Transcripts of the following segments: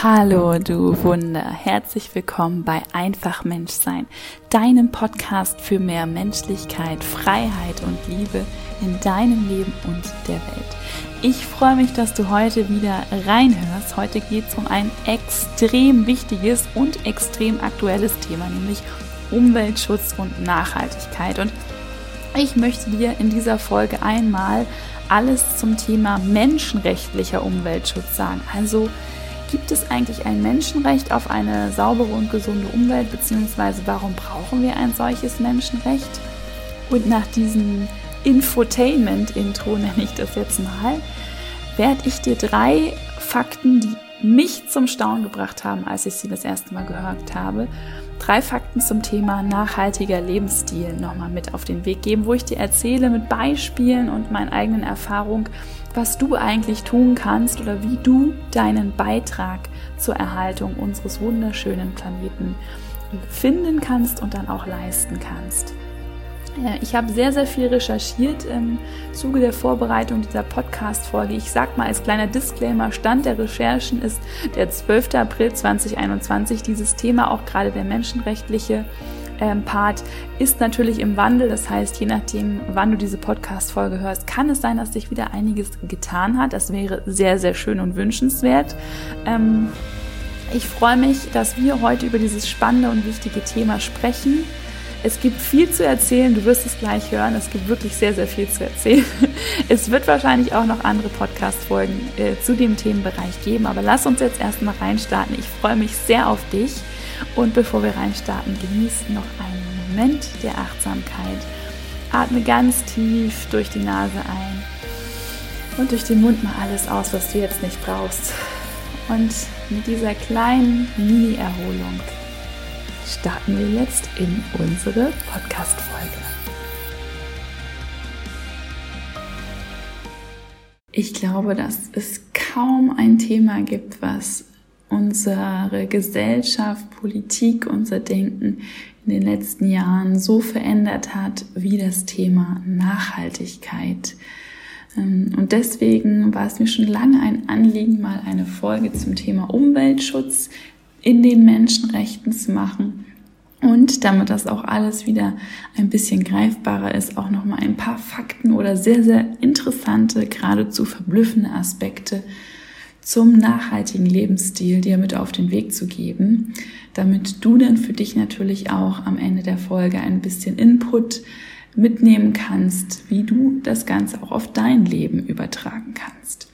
Hallo, du Wunder. Herzlich willkommen bei Einfach Menschsein, deinem Podcast für mehr Menschlichkeit, Freiheit und Liebe in deinem Leben und der Welt. Ich freue mich, dass du heute wieder reinhörst. Heute geht es um ein extrem wichtiges und extrem aktuelles Thema, nämlich Umweltschutz und Nachhaltigkeit. Und ich möchte dir in dieser Folge einmal alles zum Thema menschenrechtlicher Umweltschutz sagen. Also Gibt es eigentlich ein Menschenrecht auf eine saubere und gesunde Umwelt, beziehungsweise warum brauchen wir ein solches Menschenrecht? Und nach diesem Infotainment-Intro nenne ich das jetzt mal, werde ich dir drei Fakten, die mich zum Staunen gebracht haben, als ich sie das erste Mal gehört habe, drei Fakten zum Thema nachhaltiger Lebensstil nochmal mit auf den Weg geben, wo ich dir erzähle mit Beispielen und meinen eigenen Erfahrungen, was du eigentlich tun kannst oder wie du deinen Beitrag zur Erhaltung unseres wunderschönen Planeten finden kannst und dann auch leisten kannst. Ich habe sehr, sehr viel recherchiert im Zuge der Vorbereitung dieser Podcast-Folge. Ich sag mal als kleiner Disclaimer, Stand der Recherchen ist der 12. April 2021. Dieses Thema, auch gerade der menschenrechtliche Part, ist natürlich im Wandel. Das heißt, je nachdem, wann du diese Podcast-Folge hörst, kann es sein, dass sich wieder einiges getan hat. Das wäre sehr, sehr schön und wünschenswert. Ähm, ich freue mich, dass wir heute über dieses spannende und wichtige Thema sprechen. Es gibt viel zu erzählen, du wirst es gleich hören. Es gibt wirklich sehr, sehr viel zu erzählen. Es wird wahrscheinlich auch noch andere Podcast-Folgen äh, zu dem Themenbereich geben, aber lass uns jetzt erstmal reinstarten. Ich freue mich sehr auf dich. Und bevor wir reinstarten, genieß noch einen Moment der Achtsamkeit. Atme ganz tief durch die Nase ein und durch den Mund mal alles aus, was du jetzt nicht brauchst. Und mit dieser kleinen Mini-Erholung starten wir jetzt in unsere Podcast-Folge. Ich glaube, dass es kaum ein Thema gibt, was unsere Gesellschaft, Politik, unser Denken in den letzten Jahren so verändert hat wie das Thema Nachhaltigkeit. Ähm, und deswegen war es mir schon lange ein Anliegen, mal eine Folge zum Thema Umweltschutz in den Menschenrechten zu machen. Und damit das auch alles wieder ein bisschen greifbarer ist, auch nochmal ein paar Fakten oder sehr, sehr interessante, geradezu verblüffende Aspekte zum nachhaltigen Lebensstil dir mit auf den Weg zu geben, damit du dann für dich natürlich auch am Ende der Folge ein bisschen Input mitnehmen kannst, wie du das Ganze auch auf dein Leben übertragen kannst.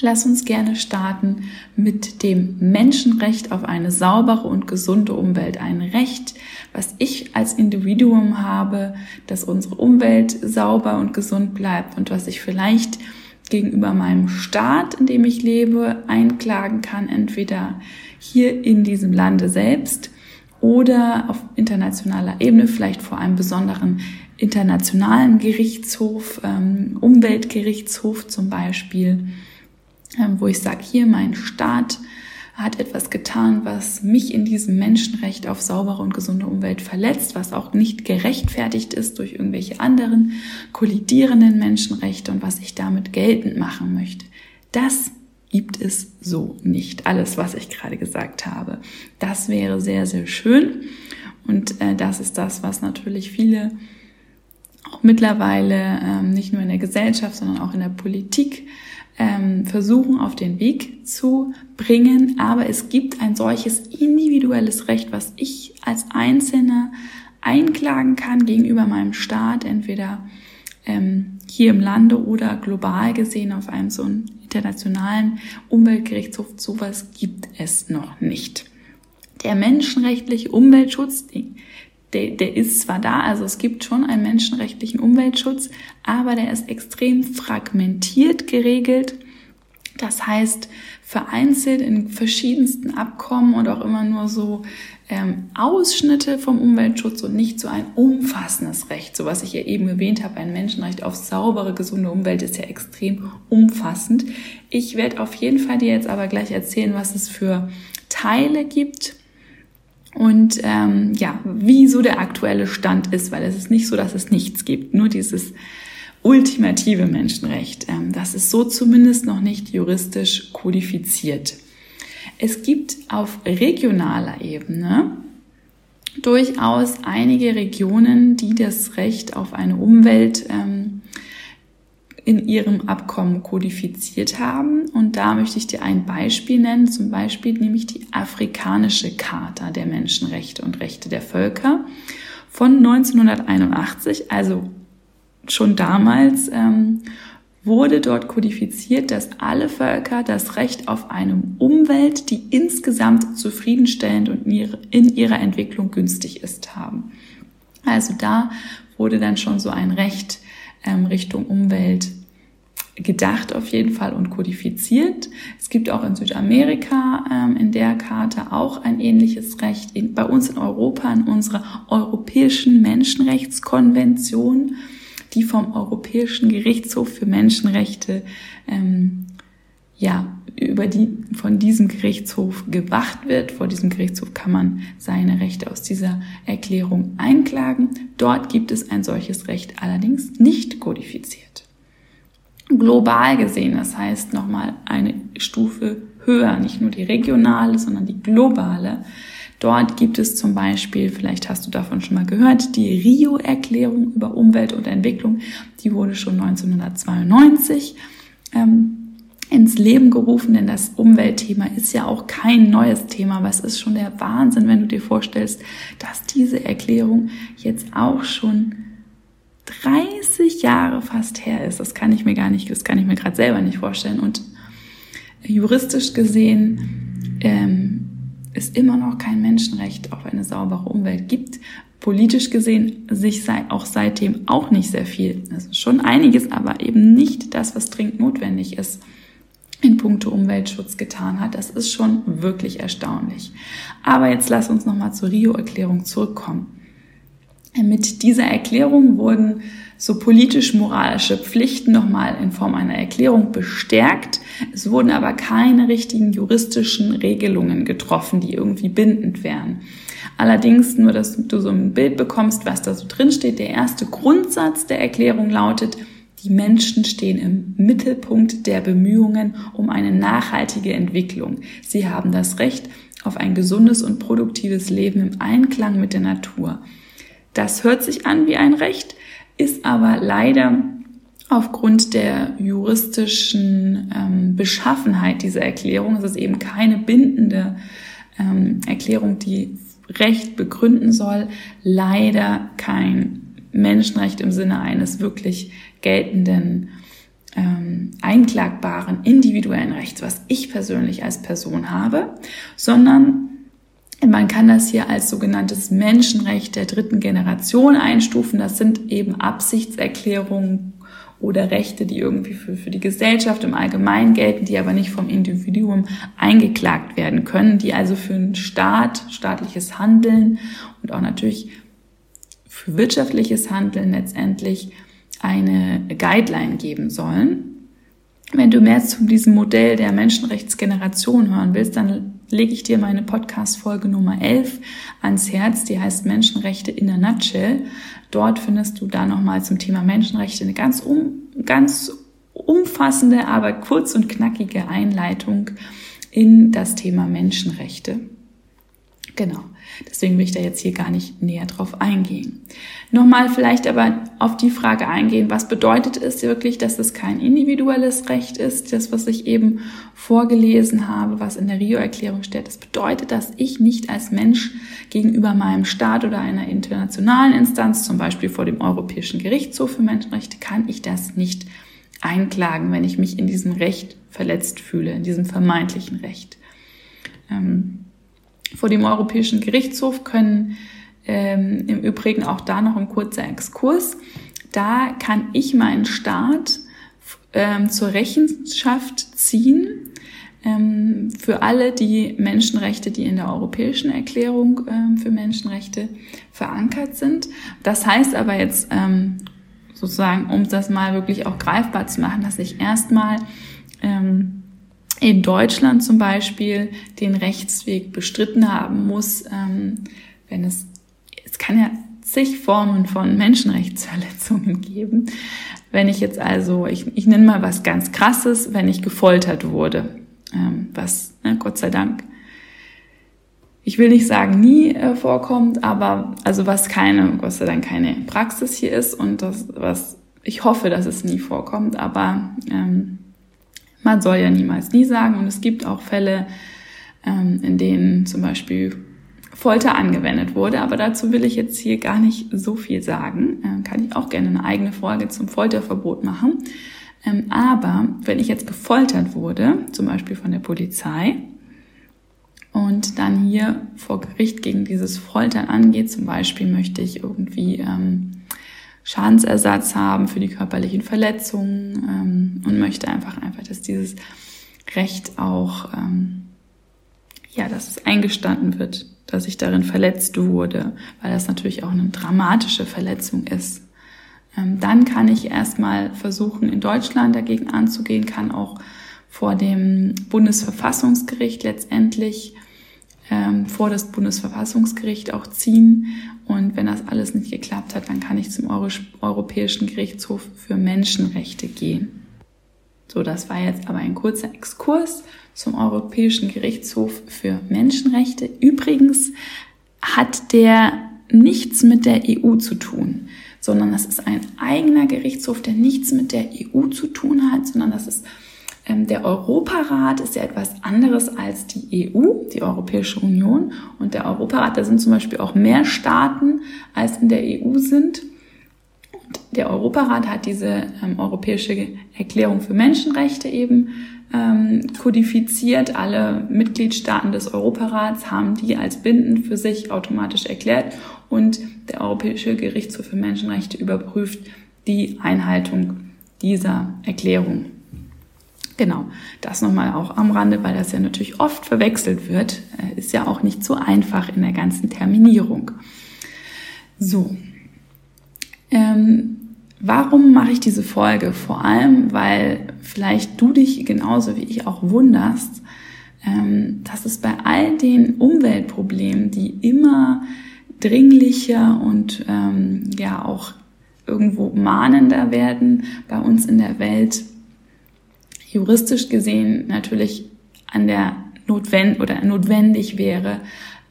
Lass uns gerne starten mit dem Menschenrecht auf eine saubere und gesunde Umwelt. Ein Recht, was ich als Individuum habe, dass unsere Umwelt sauber und gesund bleibt und was ich vielleicht gegenüber meinem Staat, in dem ich lebe, einklagen kann, entweder hier in diesem Lande selbst oder auf internationaler Ebene, vielleicht vor einem besonderen internationalen Gerichtshof, ähm, Umweltgerichtshof zum Beispiel ähm, wo ich sage, hier mein Staat hat etwas getan, was mich in diesem Menschenrecht auf saubere und gesunde Umwelt verletzt, was auch nicht gerechtfertigt ist durch irgendwelche anderen kollidierenden Menschenrechte und was ich damit geltend machen möchte. Das gibt es so nicht. Alles, was ich gerade gesagt habe. Das wäre sehr, sehr schön. Und äh, das ist das, was natürlich viele auch mittlerweile ähm, nicht nur in der Gesellschaft, sondern auch in der Politik ähm, versuchen auf den Weg zu bringen. Aber es gibt ein solches individuelles Recht, was ich als Einzelner einklagen kann gegenüber meinem Staat, entweder ähm, hier im Lande oder global gesehen auf einem so einen internationalen Umweltgerichtshof. Sowas gibt es noch nicht. Der menschenrechtliche Umweltschutz, der, der ist zwar da, also es gibt schon einen menschenrechtlichen Umweltschutz, aber der ist extrem fragmentiert geregelt. Das heißt, vereinzelt in verschiedensten Abkommen und auch immer nur so ähm, Ausschnitte vom Umweltschutz und nicht so ein umfassendes Recht. So was ich ja eben erwähnt habe, ein Menschenrecht auf saubere, gesunde Umwelt ist ja extrem umfassend. Ich werde auf jeden Fall dir jetzt aber gleich erzählen, was es für Teile gibt und ähm, ja, wie so der aktuelle Stand ist, weil es ist nicht so, dass es nichts gibt, nur dieses ultimative Menschenrecht. Ähm, das ist so zumindest noch nicht juristisch kodifiziert. Es gibt auf regionaler Ebene durchaus einige Regionen, die das Recht auf eine Umwelt ähm, in ihrem Abkommen kodifiziert haben. Und da möchte ich dir ein Beispiel nennen, zum Beispiel nämlich die afrikanische Charta der Menschenrechte und Rechte der Völker von 1981, also schon damals ähm, wurde dort kodifiziert, dass alle Völker das Recht auf eine Umwelt, die insgesamt zufriedenstellend und in ihrer Entwicklung günstig ist, haben. Also da wurde dann schon so ein Recht ähm, Richtung Umwelt gedacht auf jeden Fall und kodifiziert. Es gibt auch in Südamerika ähm, in der Karte auch ein ähnliches Recht. In, bei uns in Europa in unserer Europäischen Menschenrechtskonvention die vom Europäischen Gerichtshof für Menschenrechte ähm, ja über die von diesem Gerichtshof gewacht wird. Vor diesem Gerichtshof kann man seine Rechte aus dieser Erklärung einklagen. Dort gibt es ein solches Recht allerdings nicht kodifiziert. Global gesehen, das heißt nochmal eine Stufe höher, nicht nur die regionale, sondern die globale, Dort gibt es zum Beispiel, vielleicht hast du davon schon mal gehört, die Rio-Erklärung über Umwelt und Entwicklung. Die wurde schon 1992 ähm, ins Leben gerufen, denn das Umweltthema ist ja auch kein neues Thema, es ist schon der Wahnsinn, wenn du dir vorstellst, dass diese Erklärung jetzt auch schon 30 Jahre fast her ist. Das kann ich mir gar nicht, das kann ich mir gerade selber nicht vorstellen. Und juristisch gesehen ähm, es immer noch kein Menschenrecht auf eine saubere Umwelt gibt. Politisch gesehen sich sei auch seitdem auch nicht sehr viel. Also schon einiges, aber eben nicht das, was dringend notwendig ist in puncto Umweltschutz getan hat. Das ist schon wirklich erstaunlich. Aber jetzt lass uns nochmal zur Rio-Erklärung zurückkommen. Mit dieser Erklärung wurden so politisch-moralische Pflichten nochmal in Form einer Erklärung bestärkt. Es wurden aber keine richtigen juristischen Regelungen getroffen, die irgendwie bindend wären. Allerdings, nur dass du so ein Bild bekommst, was da so drin steht, der erste Grundsatz der Erklärung lautet, die Menschen stehen im Mittelpunkt der Bemühungen um eine nachhaltige Entwicklung. Sie haben das Recht auf ein gesundes und produktives Leben im Einklang mit der Natur. Das hört sich an wie ein Recht, ist aber leider aufgrund der juristischen ähm, Beschaffenheit dieser Erklärung, es ist eben keine bindende ähm, Erklärung, die Recht begründen soll, leider kein Menschenrecht im Sinne eines wirklich geltenden, ähm, einklagbaren, individuellen Rechts, was ich persönlich als Person habe, sondern man kann das hier als sogenanntes Menschenrecht der dritten Generation einstufen. Das sind eben Absichtserklärungen oder Rechte, die irgendwie für, für die Gesellschaft im Allgemeinen gelten, die aber nicht vom Individuum eingeklagt werden können, die also für einen Staat, staatliches Handeln und auch natürlich für wirtschaftliches Handeln letztendlich eine Guideline geben sollen. Wenn du mehr zu diesem Modell der Menschenrechtsgeneration hören willst, dann lege ich dir meine Podcast-Folge Nummer 11 ans Herz, die heißt Menschenrechte in a Nutshell. Dort findest du da nochmal zum Thema Menschenrechte eine ganz, um, ganz umfassende, aber kurz und knackige Einleitung in das Thema Menschenrechte. Genau. Deswegen will ich da jetzt hier gar nicht näher drauf eingehen. Nochmal vielleicht aber auf die Frage eingehen, was bedeutet es wirklich, dass es kein individuelles Recht ist, das, was ich eben vorgelesen habe, was in der Rio-Erklärung steht. Das bedeutet, dass ich nicht als Mensch gegenüber meinem Staat oder einer internationalen Instanz, zum Beispiel vor dem Europäischen Gerichtshof für Menschenrechte, kann ich das nicht einklagen, wenn ich mich in diesem Recht verletzt fühle, in diesem vermeintlichen Recht. Ähm, vor dem Europäischen Gerichtshof können ähm, im Übrigen auch da noch ein kurzer Exkurs. Da kann ich meinen Staat ähm, zur Rechenschaft ziehen ähm, für alle die Menschenrechte, die in der Europäischen Erklärung ähm, für Menschenrechte verankert sind. Das heißt aber jetzt ähm, sozusagen, um das mal wirklich auch greifbar zu machen, dass ich erstmal ähm, in Deutschland zum Beispiel den Rechtsweg bestritten haben muss, ähm, wenn es, es kann ja zig Formen von Menschenrechtsverletzungen geben. Wenn ich jetzt also, ich, ich nenne mal was ganz Krasses, wenn ich gefoltert wurde. ähm, was ne, Gott sei Dank, ich will nicht sagen nie äh, vorkommt, aber also was keine, Gott sei Dank keine Praxis hier ist und das, was ich hoffe, dass es nie vorkommt, aber ähm, man soll ja niemals nie sagen und es gibt auch Fälle, ähm, in denen zum Beispiel Folter angewendet wurde, aber dazu will ich jetzt hier gar nicht so viel sagen. Ähm, kann ich auch gerne eine eigene Folge zum Folterverbot machen. Ähm, aber wenn ich jetzt gefoltert wurde, zum Beispiel von der Polizei, und dann hier vor Gericht gegen dieses Foltern angeht, zum Beispiel möchte ich irgendwie ähm, Schadensersatz haben für die körperlichen Verletzungen ähm, und möchte einfach einfach, dass dieses Recht auch ähm, ja, dass es eingestanden wird, dass ich darin verletzt wurde, weil das natürlich auch eine dramatische Verletzung ist. Ähm, dann kann ich erstmal versuchen, in Deutschland dagegen anzugehen, kann auch vor dem Bundesverfassungsgericht letztendlich ähm, vor das Bundesverfassungsgericht auch ziehen. Und wenn das alles nicht geklappt hat, dann kann ich zum Euro Europäischen Gerichtshof für Menschenrechte gehen. So, das war jetzt aber ein kurzer Exkurs zum Europäischen Gerichtshof für Menschenrechte. Übrigens hat der nichts mit der EU zu tun, sondern das ist ein eigener Gerichtshof, der nichts mit der EU zu tun hat, sondern das ist der Europarat ist ja etwas anderes als die EU, die Europäische Union. Und der Europarat, da sind zum Beispiel auch mehr Staaten, als in der EU sind. Und der Europarat hat diese ähm, Europäische Erklärung für Menschenrechte eben ähm, kodifiziert. Alle Mitgliedstaaten des Europarats haben die als bindend für sich automatisch erklärt und der Europäische Gerichtshof für Menschenrechte überprüft die Einhaltung dieser Erklärung. Genau, das nochmal auch am Rande, weil das ja natürlich oft verwechselt wird. Äh, ist ja auch nicht so einfach in der ganzen Terminierung. So, ähm, Warum mache ich diese Folge? Vor allem, weil vielleicht du dich genauso wie ich auch wunderst, ähm, dass es bei all den Umweltproblemen, die immer dringlicher und ähm, ja auch irgendwo mahnender werden bei uns in der Welt, juristisch gesehen natürlich an der notwendig oder notwendig wäre,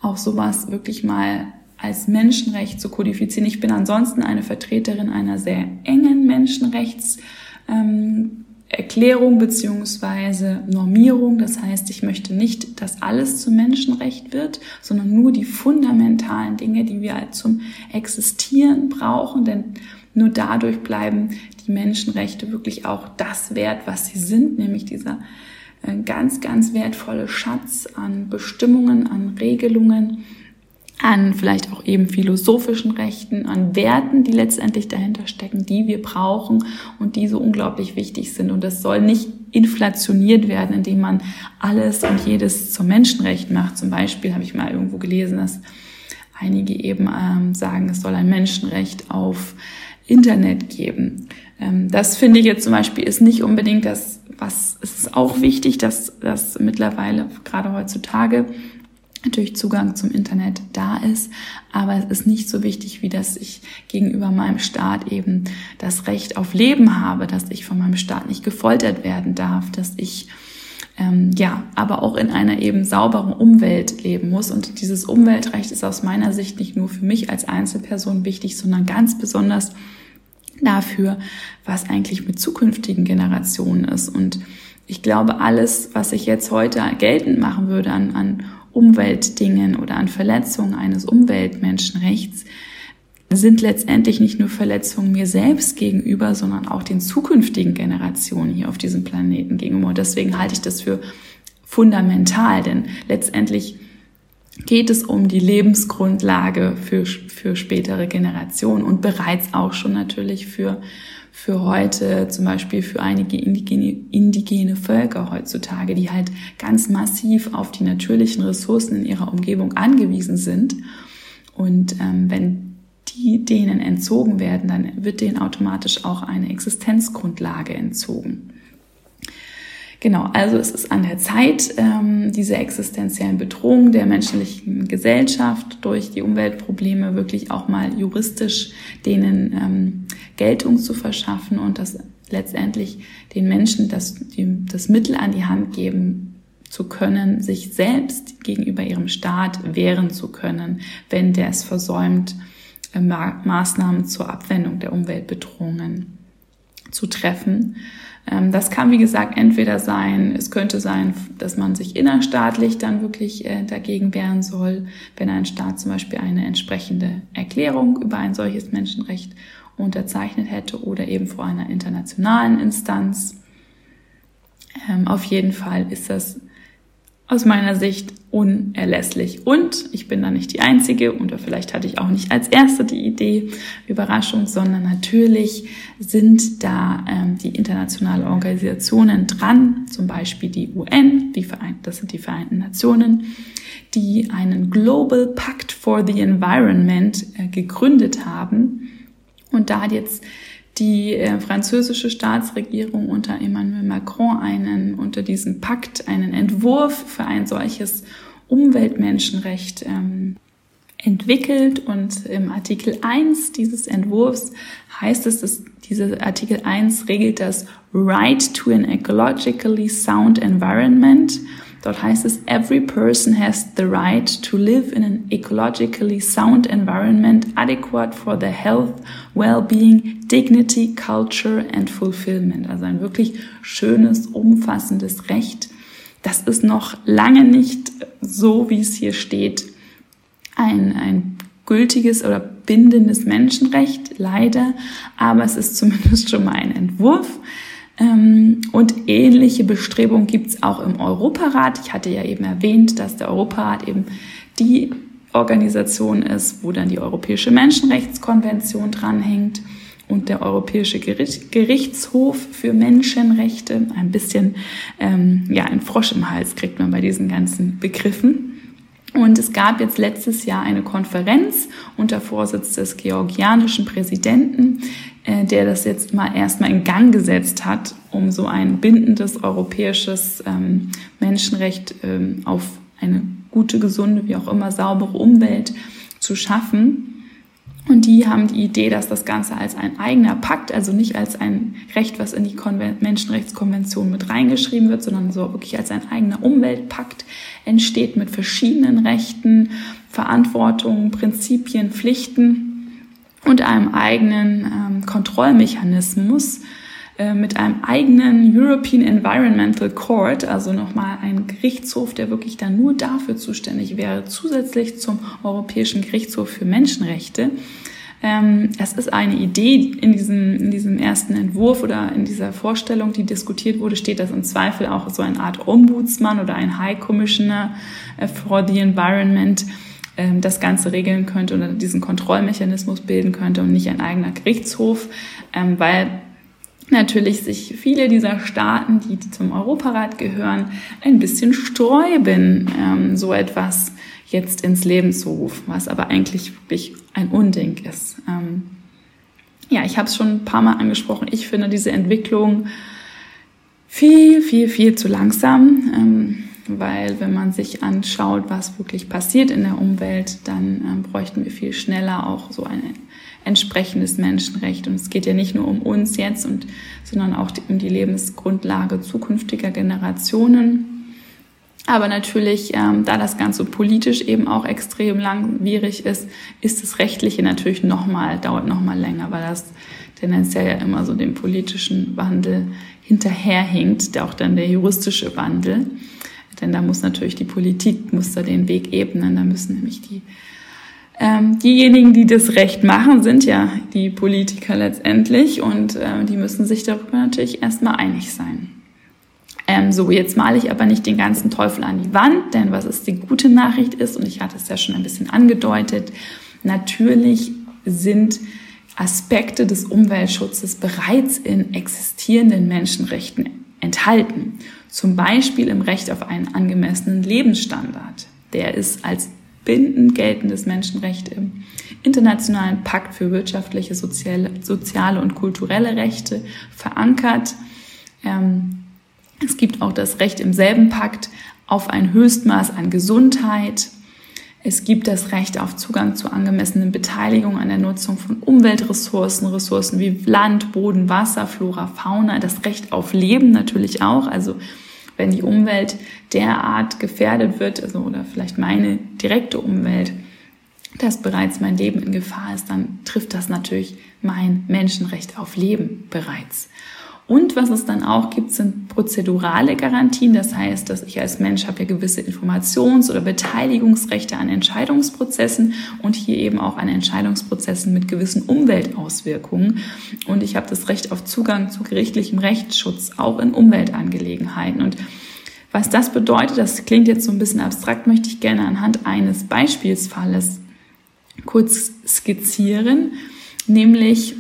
auch sowas wirklich mal als Menschenrecht zu kodifizieren. Ich bin ansonsten eine Vertreterin einer sehr engen Menschenrechtserklärung ähm, beziehungsweise Normierung. Das heißt, ich möchte nicht, dass alles zum Menschenrecht wird, sondern nur die fundamentalen Dinge, die wir halt zum Existieren brauchen, denn nur dadurch bleiben die Menschenrechte wirklich auch das wert, was sie sind, nämlich dieser äh, ganz, ganz wertvolle Schatz an Bestimmungen, an Regelungen, an vielleicht auch eben philosophischen Rechten, an Werten, die letztendlich dahinter stecken, die wir brauchen und die so unglaublich wichtig sind. Und das soll nicht inflationiert werden, indem man alles und jedes zum Menschenrecht macht. Zum Beispiel habe ich mal irgendwo gelesen, dass einige eben ähm, sagen, es soll ein Menschenrecht auf Internet geben. Ähm, das finde ich jetzt zum Beispiel ist nicht unbedingt das, was ist auch wichtig, dass das mittlerweile gerade heutzutage natürlich Zugang zum Internet da ist, aber es ist nicht so wichtig, wie dass ich gegenüber meinem Staat eben das Recht auf Leben habe, dass ich von meinem Staat nicht gefoltert werden darf, dass ich ähm, ja, aber auch in einer eben sauberen Umwelt leben muss. Und dieses Umweltrecht ist aus meiner Sicht nicht nur für mich als Einzelperson wichtig, sondern ganz besonders dafür, was eigentlich mit zukünftigen Generationen ist. Und ich glaube, alles, was ich jetzt heute geltend machen würde an, an Umweltdingen oder an Verletzungen eines Umweltmenschenrechts sind letztendlich nicht nur Verletzungen mir selbst gegenüber, sondern auch den zukünftigen Generationen hier auf diesem Planeten gegenüber. Und deswegen halte ich das für fundamental, denn letztendlich geht es um die Lebensgrundlage für, für spätere Generationen und bereits auch schon natürlich für für heute, zum Beispiel für einige indigene, indigene Völker heutzutage, die halt ganz massiv auf die natürlichen Ressourcen in ihrer Umgebung angewiesen sind. Und ähm, wenn die denen entzogen werden, dann wird denen automatisch auch eine Existenzgrundlage entzogen. Genau, also es ist an der Zeit, ähm, diese existenziellen Bedrohungen der menschlichen Gesellschaft durch die Umweltprobleme wirklich auch mal juristisch denen ähm, Geltung zu verschaffen und das letztendlich den Menschen das, die, das Mittel an die Hand geben zu können, sich selbst gegenüber ihrem Staat wehren zu können, wenn der es versäumt, äh, Maßnahmen zur Abwendung der Umweltbedrohungen zu treffen. Ähm, das kann, wie gesagt, entweder sein, es könnte sein, dass man sich innerstaatlich dann wirklich äh, dagegen wehren soll, wenn ein Staat zum Beispiel eine entsprechende Erklärung über ein solches Menschenrecht unterzeichnet hätte oder eben vor einer internationalen Instanz. Ähm, auf jeden Fall ist das aus meiner Sicht unerlässlich. Und ich bin da nicht die Einzige oder vielleicht hatte ich auch nicht als Erste die Idee, Überraschung, sondern natürlich sind da ähm, die internationalen Organisationen dran, zum Beispiel die UN, die Verein das sind die Vereinten Nationen, die einen Global Pact for the Environment äh, gegründet haben. Und da jetzt die äh, französische Staatsregierung unter Emmanuel Macron einen, unter diesem Pakt einen Entwurf für ein solches Umweltmenschenrecht ähm, entwickelt. Und im Artikel 1 dieses Entwurfs heißt es, dass dieser Artikel 1 regelt das Right to an ecologically sound environment Dort heißt es, every person has the right to live in an ecologically sound environment adequate for their health, well-being, dignity, culture and fulfillment. Also ein wirklich schönes, umfassendes Recht. Das ist noch lange nicht so, wie es hier steht, ein, ein gültiges oder bindendes Menschenrecht, leider, aber es ist zumindest schon mal ein Entwurf. Ähm, und ähnliche Bestrebungen gibt es auch im Europarat. Ich hatte ja eben erwähnt, dass der Europarat eben die Organisation ist, wo dann die Europäische Menschenrechtskonvention dranhängt und der Europäische Gerichtshof für Menschenrechte. Ein bisschen, ähm, ja, ein Frosch im Hals kriegt man bei diesen ganzen Begriffen. Und es gab jetzt letztes Jahr eine Konferenz unter Vorsitz des georgianischen Präsidenten, der das jetzt mal erstmal in Gang gesetzt hat, um so ein bindendes europäisches ähm, Menschenrecht ähm, auf eine gute, gesunde, wie auch immer saubere Umwelt zu schaffen. Und die haben die Idee, dass das Ganze als ein eigener Pakt, also nicht als ein Recht, was in die Konven Menschenrechtskonvention mit reingeschrieben wird, sondern so wirklich als ein eigener Umweltpakt entsteht mit verschiedenen Rechten, Verantwortungen, Prinzipien, Pflichten und einem eigenen ähm, Kontrollmechanismus, äh, mit einem eigenen European Environmental Court, also nochmal ein Gerichtshof, der wirklich dann nur dafür zuständig wäre, zusätzlich zum Europäischen Gerichtshof für Menschenrechte. Ähm, es ist eine Idee in diesem, in diesem ersten Entwurf oder in dieser Vorstellung, die diskutiert wurde, steht, dass im Zweifel auch so eine Art Ombudsmann oder ein High Commissioner äh, for the Environment ähm, das Ganze regeln könnte oder diesen Kontrollmechanismus bilden könnte und nicht ein eigener Gerichtshof, ähm, weil natürlich sich viele dieser Staaten, die zum Europarat gehören, ein bisschen sträuben, ähm, so etwas jetzt ins Leben zu rufen, was aber eigentlich wirklich ein Unding ist. Ähm, ja, ich habe es schon ein paar Mal angesprochen. Ich finde diese Entwicklung viel, viel, viel zu langsam, ähm, weil wenn man sich anschaut, was wirklich passiert in der Umwelt, dann ähm, bräuchten wir viel schneller auch so eine entsprechendes Menschenrecht. Und es geht ja nicht nur um uns jetzt, und, sondern auch um die Lebensgrundlage zukünftiger Generationen. Aber natürlich, ähm, da das Ganze politisch eben auch extrem langwierig ist, ist das Rechtliche natürlich nochmal, dauert nochmal länger, weil das tendenziell ja immer so dem politischen Wandel hinterherhinkt, auch dann der juristische Wandel. Denn da muss natürlich die Politik, muss da den Weg ebnen, da müssen nämlich die ähm, diejenigen, die das Recht machen, sind ja die Politiker letztendlich und äh, die müssen sich darüber natürlich erstmal einig sein. Ähm, so, jetzt male ich aber nicht den ganzen Teufel an die Wand, denn was ist die gute Nachricht ist, und ich hatte es ja schon ein bisschen angedeutet, natürlich sind Aspekte des Umweltschutzes bereits in existierenden Menschenrechten enthalten. Zum Beispiel im Recht auf einen angemessenen Lebensstandard. Der ist als bindend geltendes Menschenrecht im Internationalen Pakt für wirtschaftliche, soziale, soziale und kulturelle Rechte verankert. Ähm, es gibt auch das Recht im selben Pakt auf ein Höchstmaß an Gesundheit. Es gibt das Recht auf Zugang zu angemessenen Beteiligung an der Nutzung von Umweltressourcen, Ressourcen wie Land, Boden, Wasser, Flora, Fauna, das Recht auf Leben natürlich auch, also wenn die Umwelt derart gefährdet wird, also oder vielleicht meine direkte Umwelt, dass bereits mein Leben in Gefahr ist, dann trifft das natürlich mein Menschenrecht auf Leben bereits. Und was es dann auch gibt, sind prozedurale Garantien. Das heißt, dass ich als Mensch habe ja gewisse Informations- oder Beteiligungsrechte an Entscheidungsprozessen und hier eben auch an Entscheidungsprozessen mit gewissen Umweltauswirkungen. Und ich habe das Recht auf Zugang zu gerichtlichem Rechtsschutz, auch in Umweltangelegenheiten. Und was das bedeutet, das klingt jetzt so ein bisschen abstrakt, möchte ich gerne anhand eines Beispielsfalles kurz skizzieren, nämlich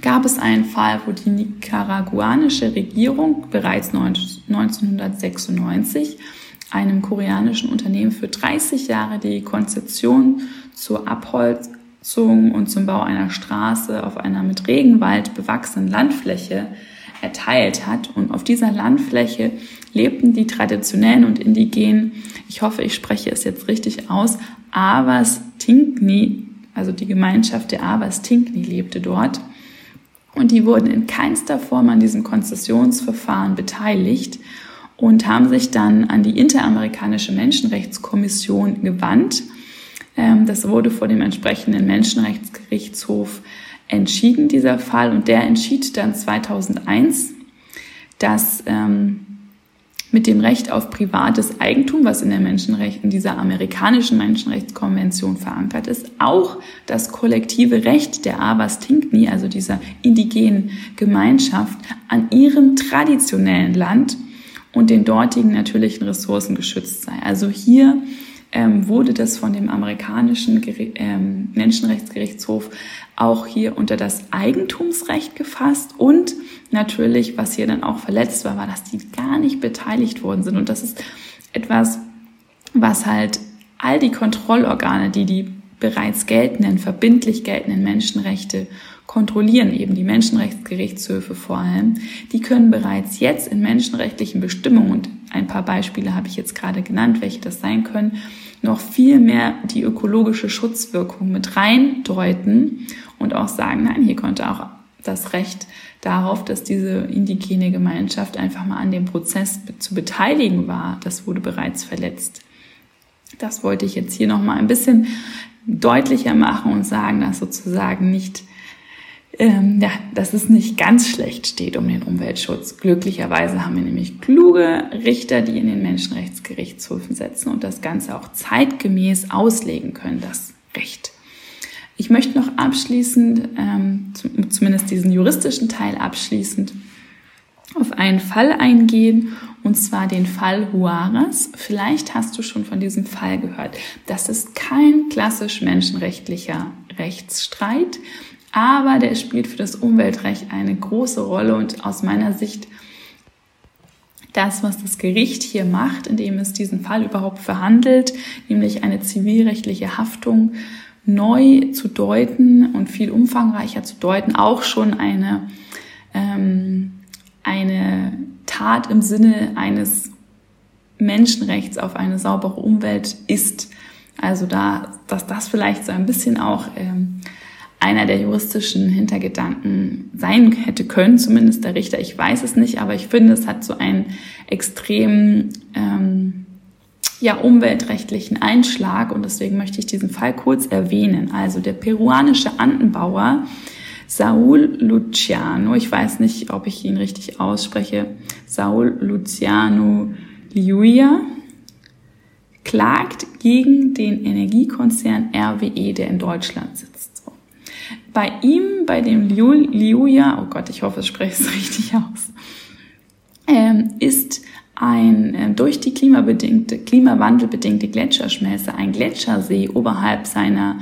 gab es einen Fall, wo die nicaraguanische Regierung bereits 1996 einem koreanischen Unternehmen für 30 Jahre die Konzession zur Abholzung und zum Bau einer Straße auf einer mit Regenwald bewachsenen Landfläche erteilt hat. Und auf dieser Landfläche lebten die traditionellen und indigenen, ich hoffe, ich spreche es jetzt richtig aus, Avas Tinkni, also die Gemeinschaft der Avas Tinkni lebte dort. Und die wurden in keinster Form an diesem Konzessionsverfahren beteiligt und haben sich dann an die Interamerikanische Menschenrechtskommission gewandt. Ähm, das wurde vor dem entsprechenden Menschenrechtsgerichtshof entschieden, dieser Fall. Und der entschied dann 2001, dass ähm, mit dem Recht auf privates Eigentum, was in der Menschenrecht, in dieser amerikanischen Menschenrechtskonvention verankert ist, auch das kollektive Recht der Avas Tinkni, also dieser indigenen Gemeinschaft, an ihrem traditionellen Land und den dortigen natürlichen Ressourcen geschützt sei. Also hier ähm, wurde das von dem amerikanischen ähm, Menschenrechtsgerichtshof auch hier unter das Eigentumsrecht gefasst und natürlich, was hier dann auch verletzt war, war, dass die gar nicht beteiligt worden sind. Und das ist etwas, was halt all die Kontrollorgane, die die bereits geltenden, verbindlich geltenden Menschenrechte kontrollieren, eben die Menschenrechtsgerichtshöfe vor allem, die können bereits jetzt in menschenrechtlichen Bestimmungen, und ein paar Beispiele habe ich jetzt gerade genannt, welche das sein können, noch viel mehr die ökologische Schutzwirkung mit reindeuten und auch sagen, nein, hier konnte auch das Recht darauf, dass diese indigene Gemeinschaft einfach mal an dem Prozess zu beteiligen war, das wurde bereits verletzt. Das wollte ich jetzt hier noch mal ein bisschen deutlicher machen und sagen, dass sozusagen nicht ähm, ja, dass es nicht ganz schlecht steht um den Umweltschutz. Glücklicherweise haben wir nämlich kluge Richter, die in den Menschenrechtsgerichtshöfen sitzen und das Ganze auch zeitgemäß auslegen können, das Recht. Ich möchte noch abschließend, ähm, zumindest diesen juristischen Teil abschließend, auf einen Fall eingehen, und zwar den Fall Huaras. Vielleicht hast du schon von diesem Fall gehört. Das ist kein klassisch menschenrechtlicher Rechtsstreit, aber der spielt für das Umweltrecht eine große Rolle und aus meiner Sicht das, was das Gericht hier macht, indem es diesen Fall überhaupt verhandelt, nämlich eine zivilrechtliche Haftung neu zu deuten und viel umfangreicher zu deuten, auch schon eine, ähm, eine Tat im Sinne eines Menschenrechts auf eine saubere Umwelt ist. Also da, dass das vielleicht so ein bisschen auch ähm, einer der juristischen Hintergedanken sein hätte können, zumindest der Richter. Ich weiß es nicht, aber ich finde, es hat so einen extrem ähm, ja, umweltrechtlichen Einschlag und deswegen möchte ich diesen Fall kurz erwähnen. Also der peruanische Andenbauer Saul Luciano, ich weiß nicht, ob ich ihn richtig ausspreche, Saul Luciano Liuia, klagt gegen den Energiekonzern RWE, der in Deutschland sitzt. Bei ihm, bei dem Liuja, oh Gott, ich hoffe, ich spreche es richtig aus, ähm, ist ein äh, durch die klimabedingte, klimawandelbedingte Gletscherschmelze ein Gletschersee oberhalb seiner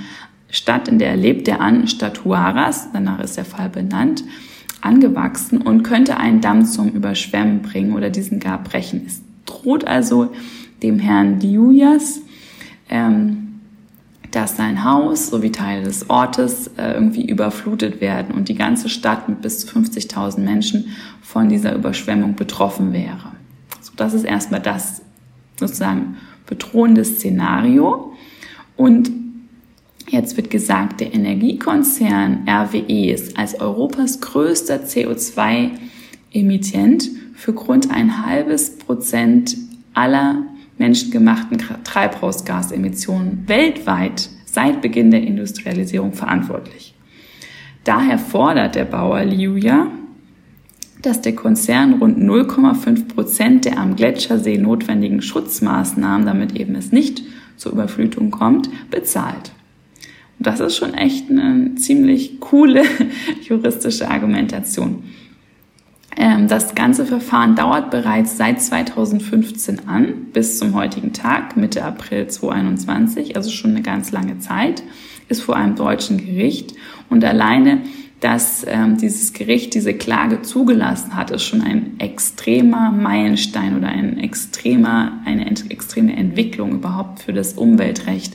Stadt, in der er lebt, der an Stadt Huaras, danach ist der Fall benannt, angewachsen und könnte einen Damm zum Überschwemmen bringen oder diesen gar brechen. Es droht also dem Herrn Liujas ähm, dass sein Haus sowie Teile des Ortes äh, irgendwie überflutet werden und die ganze Stadt mit bis zu 50.000 Menschen von dieser Überschwemmung betroffen wäre. Das ist erstmal das sozusagen bedrohende Szenario. Und jetzt wird gesagt, der Energiekonzern RWE ist als Europas größter CO2-Emittent für rund ein halbes Prozent aller menschengemachten Treibhausgasemissionen weltweit seit Beginn der Industrialisierung verantwortlich. Daher fordert der Bauer Liuja, dass der Konzern rund 0,5 Prozent der am Gletschersee notwendigen Schutzmaßnahmen, damit eben es nicht zur Überflutung kommt, bezahlt. Und das ist schon echt eine ziemlich coole juristische Argumentation. Ähm, das ganze Verfahren dauert bereits seit 2015 an, bis zum heutigen Tag, Mitte April 2021, also schon eine ganz lange Zeit, ist vor einem deutschen Gericht. Und alleine, dass ähm, dieses Gericht diese Klage zugelassen hat, ist schon ein extremer Meilenstein oder ein extremer, eine extreme Entwicklung überhaupt für das Umweltrecht,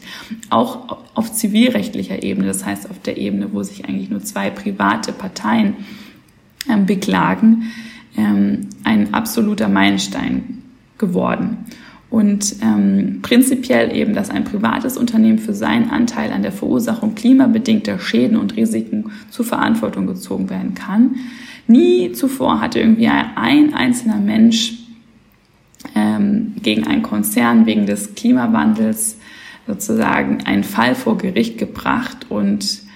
auch auf zivilrechtlicher Ebene, das heißt auf der Ebene, wo sich eigentlich nur zwei private Parteien ähm, beklagen, ähm, ein absoluter Meilenstein geworden. Und ähm, prinzipiell eben, dass ein privates Unternehmen für seinen Anteil an der Verursachung klimabedingter Schäden und Risiken zur Verantwortung gezogen werden kann. Nie zuvor hatte irgendwie ein einzelner Mensch ähm, gegen einen Konzern wegen des Klimawandels sozusagen einen Fall vor Gericht gebracht und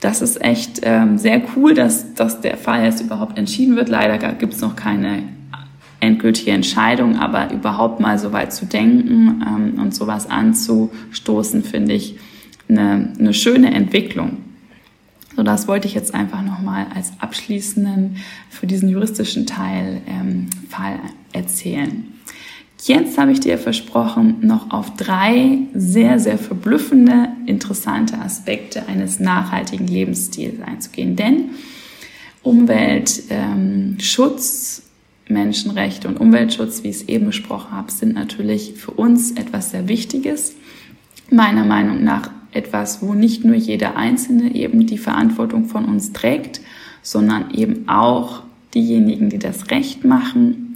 das ist echt ähm, sehr cool, dass, dass der Fall jetzt überhaupt entschieden wird. Leider gibt es noch keine endgültige Entscheidung, aber überhaupt mal so weit zu denken ähm, und sowas anzustoßen, finde ich eine, eine schöne Entwicklung. So, das wollte ich jetzt einfach nochmal als abschließenden für diesen juristischen Teil ähm, Fall erzählen. Jetzt habe ich dir versprochen, noch auf drei sehr, sehr verblüffende, interessante Aspekte eines nachhaltigen Lebensstils einzugehen. Denn Umweltschutz, ähm, Menschenrechte und Umweltschutz, wie ich es eben besprochen habe, sind natürlich für uns etwas sehr Wichtiges. Meiner Meinung nach etwas, wo nicht nur jeder Einzelne eben die Verantwortung von uns trägt, sondern eben auch diejenigen, die das Recht machen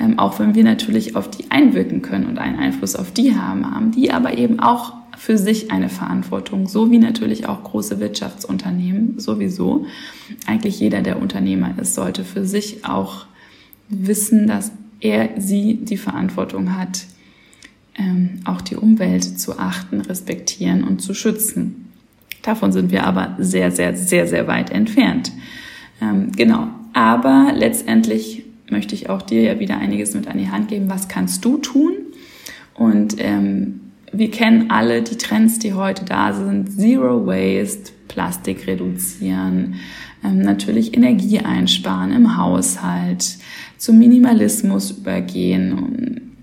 ähm, auch wenn wir natürlich auf die einwirken können und einen Einfluss auf die haben, haben die aber eben auch für sich eine Verantwortung, so wie natürlich auch große Wirtschaftsunternehmen sowieso. Eigentlich jeder, der Unternehmer ist, sollte für sich auch wissen, dass er, sie die Verantwortung hat, ähm, auch die Umwelt zu achten, respektieren und zu schützen. Davon sind wir aber sehr, sehr, sehr, sehr weit entfernt. Ähm, genau. Aber letztendlich möchte ich auch dir ja wieder einiges mit an die Hand geben. Was kannst du tun? Und ähm, wir kennen alle die Trends, die heute da sind. Zero Waste, Plastik reduzieren, ähm, natürlich Energie einsparen im Haushalt, zum Minimalismus übergehen,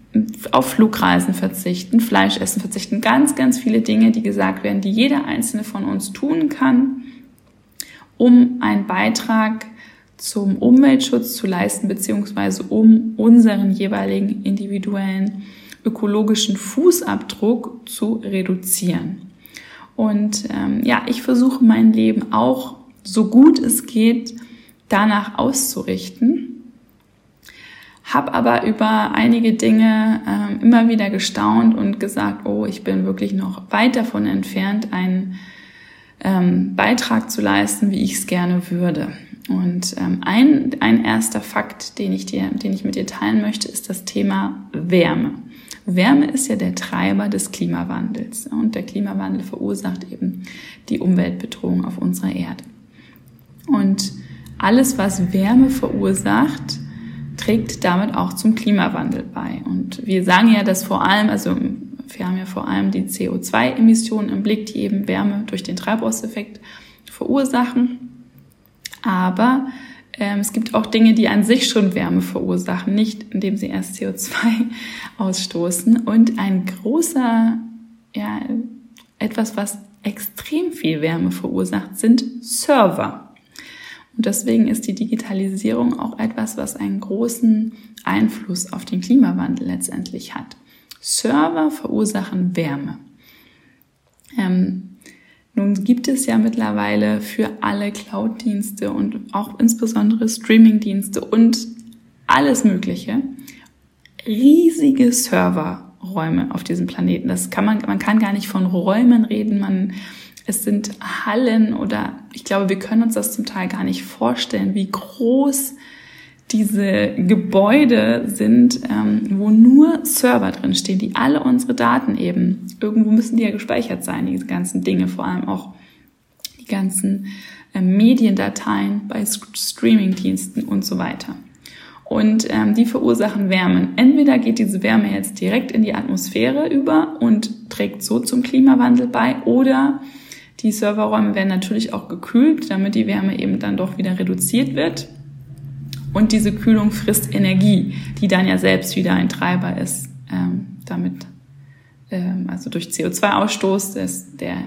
auf Flugreisen verzichten, Fleischessen verzichten. Ganz, ganz viele Dinge, die gesagt werden, die jeder einzelne von uns tun kann, um einen Beitrag zum Umweltschutz zu leisten, beziehungsweise um unseren jeweiligen individuellen ökologischen Fußabdruck zu reduzieren. Und ähm, ja, ich versuche mein Leben auch so gut es geht danach auszurichten, habe aber über einige Dinge ähm, immer wieder gestaunt und gesagt, oh, ich bin wirklich noch weit davon entfernt, einen ähm, Beitrag zu leisten, wie ich es gerne würde. Und ähm, ein, ein erster Fakt, den ich, dir, den ich mit dir teilen möchte, ist das Thema Wärme. Wärme ist ja der Treiber des Klimawandels und der Klimawandel verursacht eben die Umweltbedrohung auf unserer Erde. Und alles, was Wärme verursacht, trägt damit auch zum Klimawandel bei. Und wir sagen ja, dass vor allem, also wir haben ja vor allem die CO2-Emissionen im Blick, die eben Wärme durch den Treibhauseffekt verursachen. Aber ähm, es gibt auch Dinge, die an sich schon Wärme verursachen, nicht indem sie erst CO2 ausstoßen. Und ein großer, ja, etwas, was extrem viel Wärme verursacht, sind Server. Und deswegen ist die Digitalisierung auch etwas, was einen großen Einfluss auf den Klimawandel letztendlich hat. Server verursachen Wärme. Ähm, nun gibt es ja mittlerweile für alle Cloud-Dienste und auch insbesondere Streaming-Dienste und alles Mögliche riesige Serverräume auf diesem Planeten. Das kann man, man kann gar nicht von Räumen reden. Man, es sind Hallen oder ich glaube, wir können uns das zum Teil gar nicht vorstellen, wie groß diese Gebäude sind, ähm, wo nur Server drin stehen, die alle unsere Daten eben, irgendwo müssen die ja gespeichert sein, diese ganzen Dinge, vor allem auch die ganzen äh, Mediendateien bei Streamingdiensten und so weiter. Und ähm, die verursachen Wärme. Entweder geht diese Wärme jetzt direkt in die Atmosphäre über und trägt so zum Klimawandel bei, oder die Serverräume werden natürlich auch gekühlt, damit die Wärme eben dann doch wieder reduziert wird. Und diese Kühlung frisst Energie, die dann ja selbst wieder ein Treiber ist, ähm, damit, ähm, also durch CO2-Ausstoß der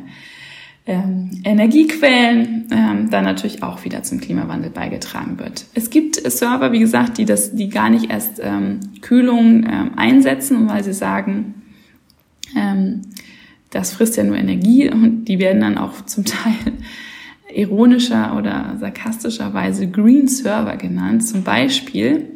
ähm, Energiequellen ähm, dann natürlich auch wieder zum Klimawandel beigetragen wird. Es gibt Server, wie gesagt, die das, die gar nicht erst ähm, Kühlung ähm, einsetzen, weil sie sagen, ähm, das frisst ja nur Energie und die werden dann auch zum Teil ironischer oder sarkastischerweise Green Server genannt. Zum Beispiel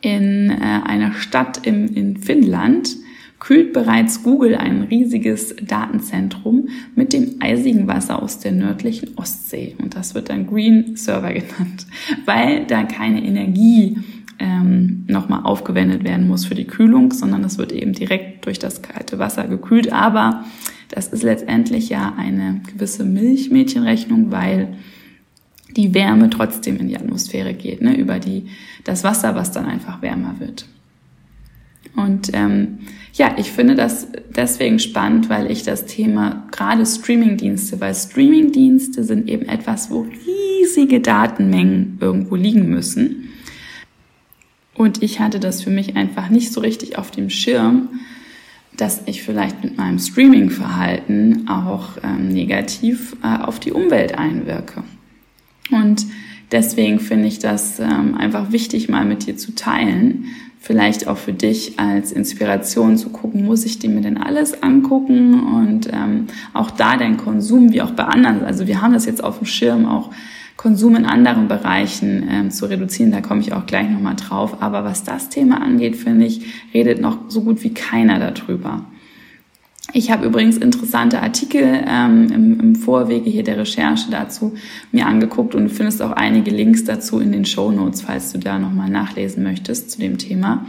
in äh, einer Stadt im, in Finnland kühlt bereits Google ein riesiges Datenzentrum mit dem eisigen Wasser aus der nördlichen Ostsee. Und das wird dann Green Server genannt, weil da keine Energie ähm, nochmal aufgewendet werden muss für die Kühlung, sondern das wird eben direkt durch das kalte Wasser gekühlt. Aber das ist letztendlich ja eine gewisse Milchmädchenrechnung, weil die Wärme trotzdem in die Atmosphäre geht, ne, über die, das Wasser, was dann einfach wärmer wird. Und ähm, ja, ich finde das deswegen spannend, weil ich das Thema gerade Streamingdienste, weil Streamingdienste sind eben etwas, wo riesige Datenmengen irgendwo liegen müssen. Und ich hatte das für mich einfach nicht so richtig auf dem Schirm, dass ich vielleicht mit meinem Streaming-Verhalten auch ähm, negativ äh, auf die Umwelt einwirke. Und deswegen finde ich das ähm, einfach wichtig, mal mit dir zu teilen. Vielleicht auch für dich als Inspiration zu gucken, muss ich dir mir denn alles angucken und ähm, auch da dein Konsum, wie auch bei anderen. Also wir haben das jetzt auf dem Schirm auch Konsum in anderen Bereichen ähm, zu reduzieren. Da komme ich auch gleich nochmal drauf. Aber was das Thema angeht, finde ich, redet noch so gut wie keiner darüber. Ich habe übrigens interessante Artikel ähm, im, im Vorwege hier der Recherche dazu mir angeguckt und du findest auch einige Links dazu in den Show Notes, falls du da nochmal nachlesen möchtest zu dem Thema.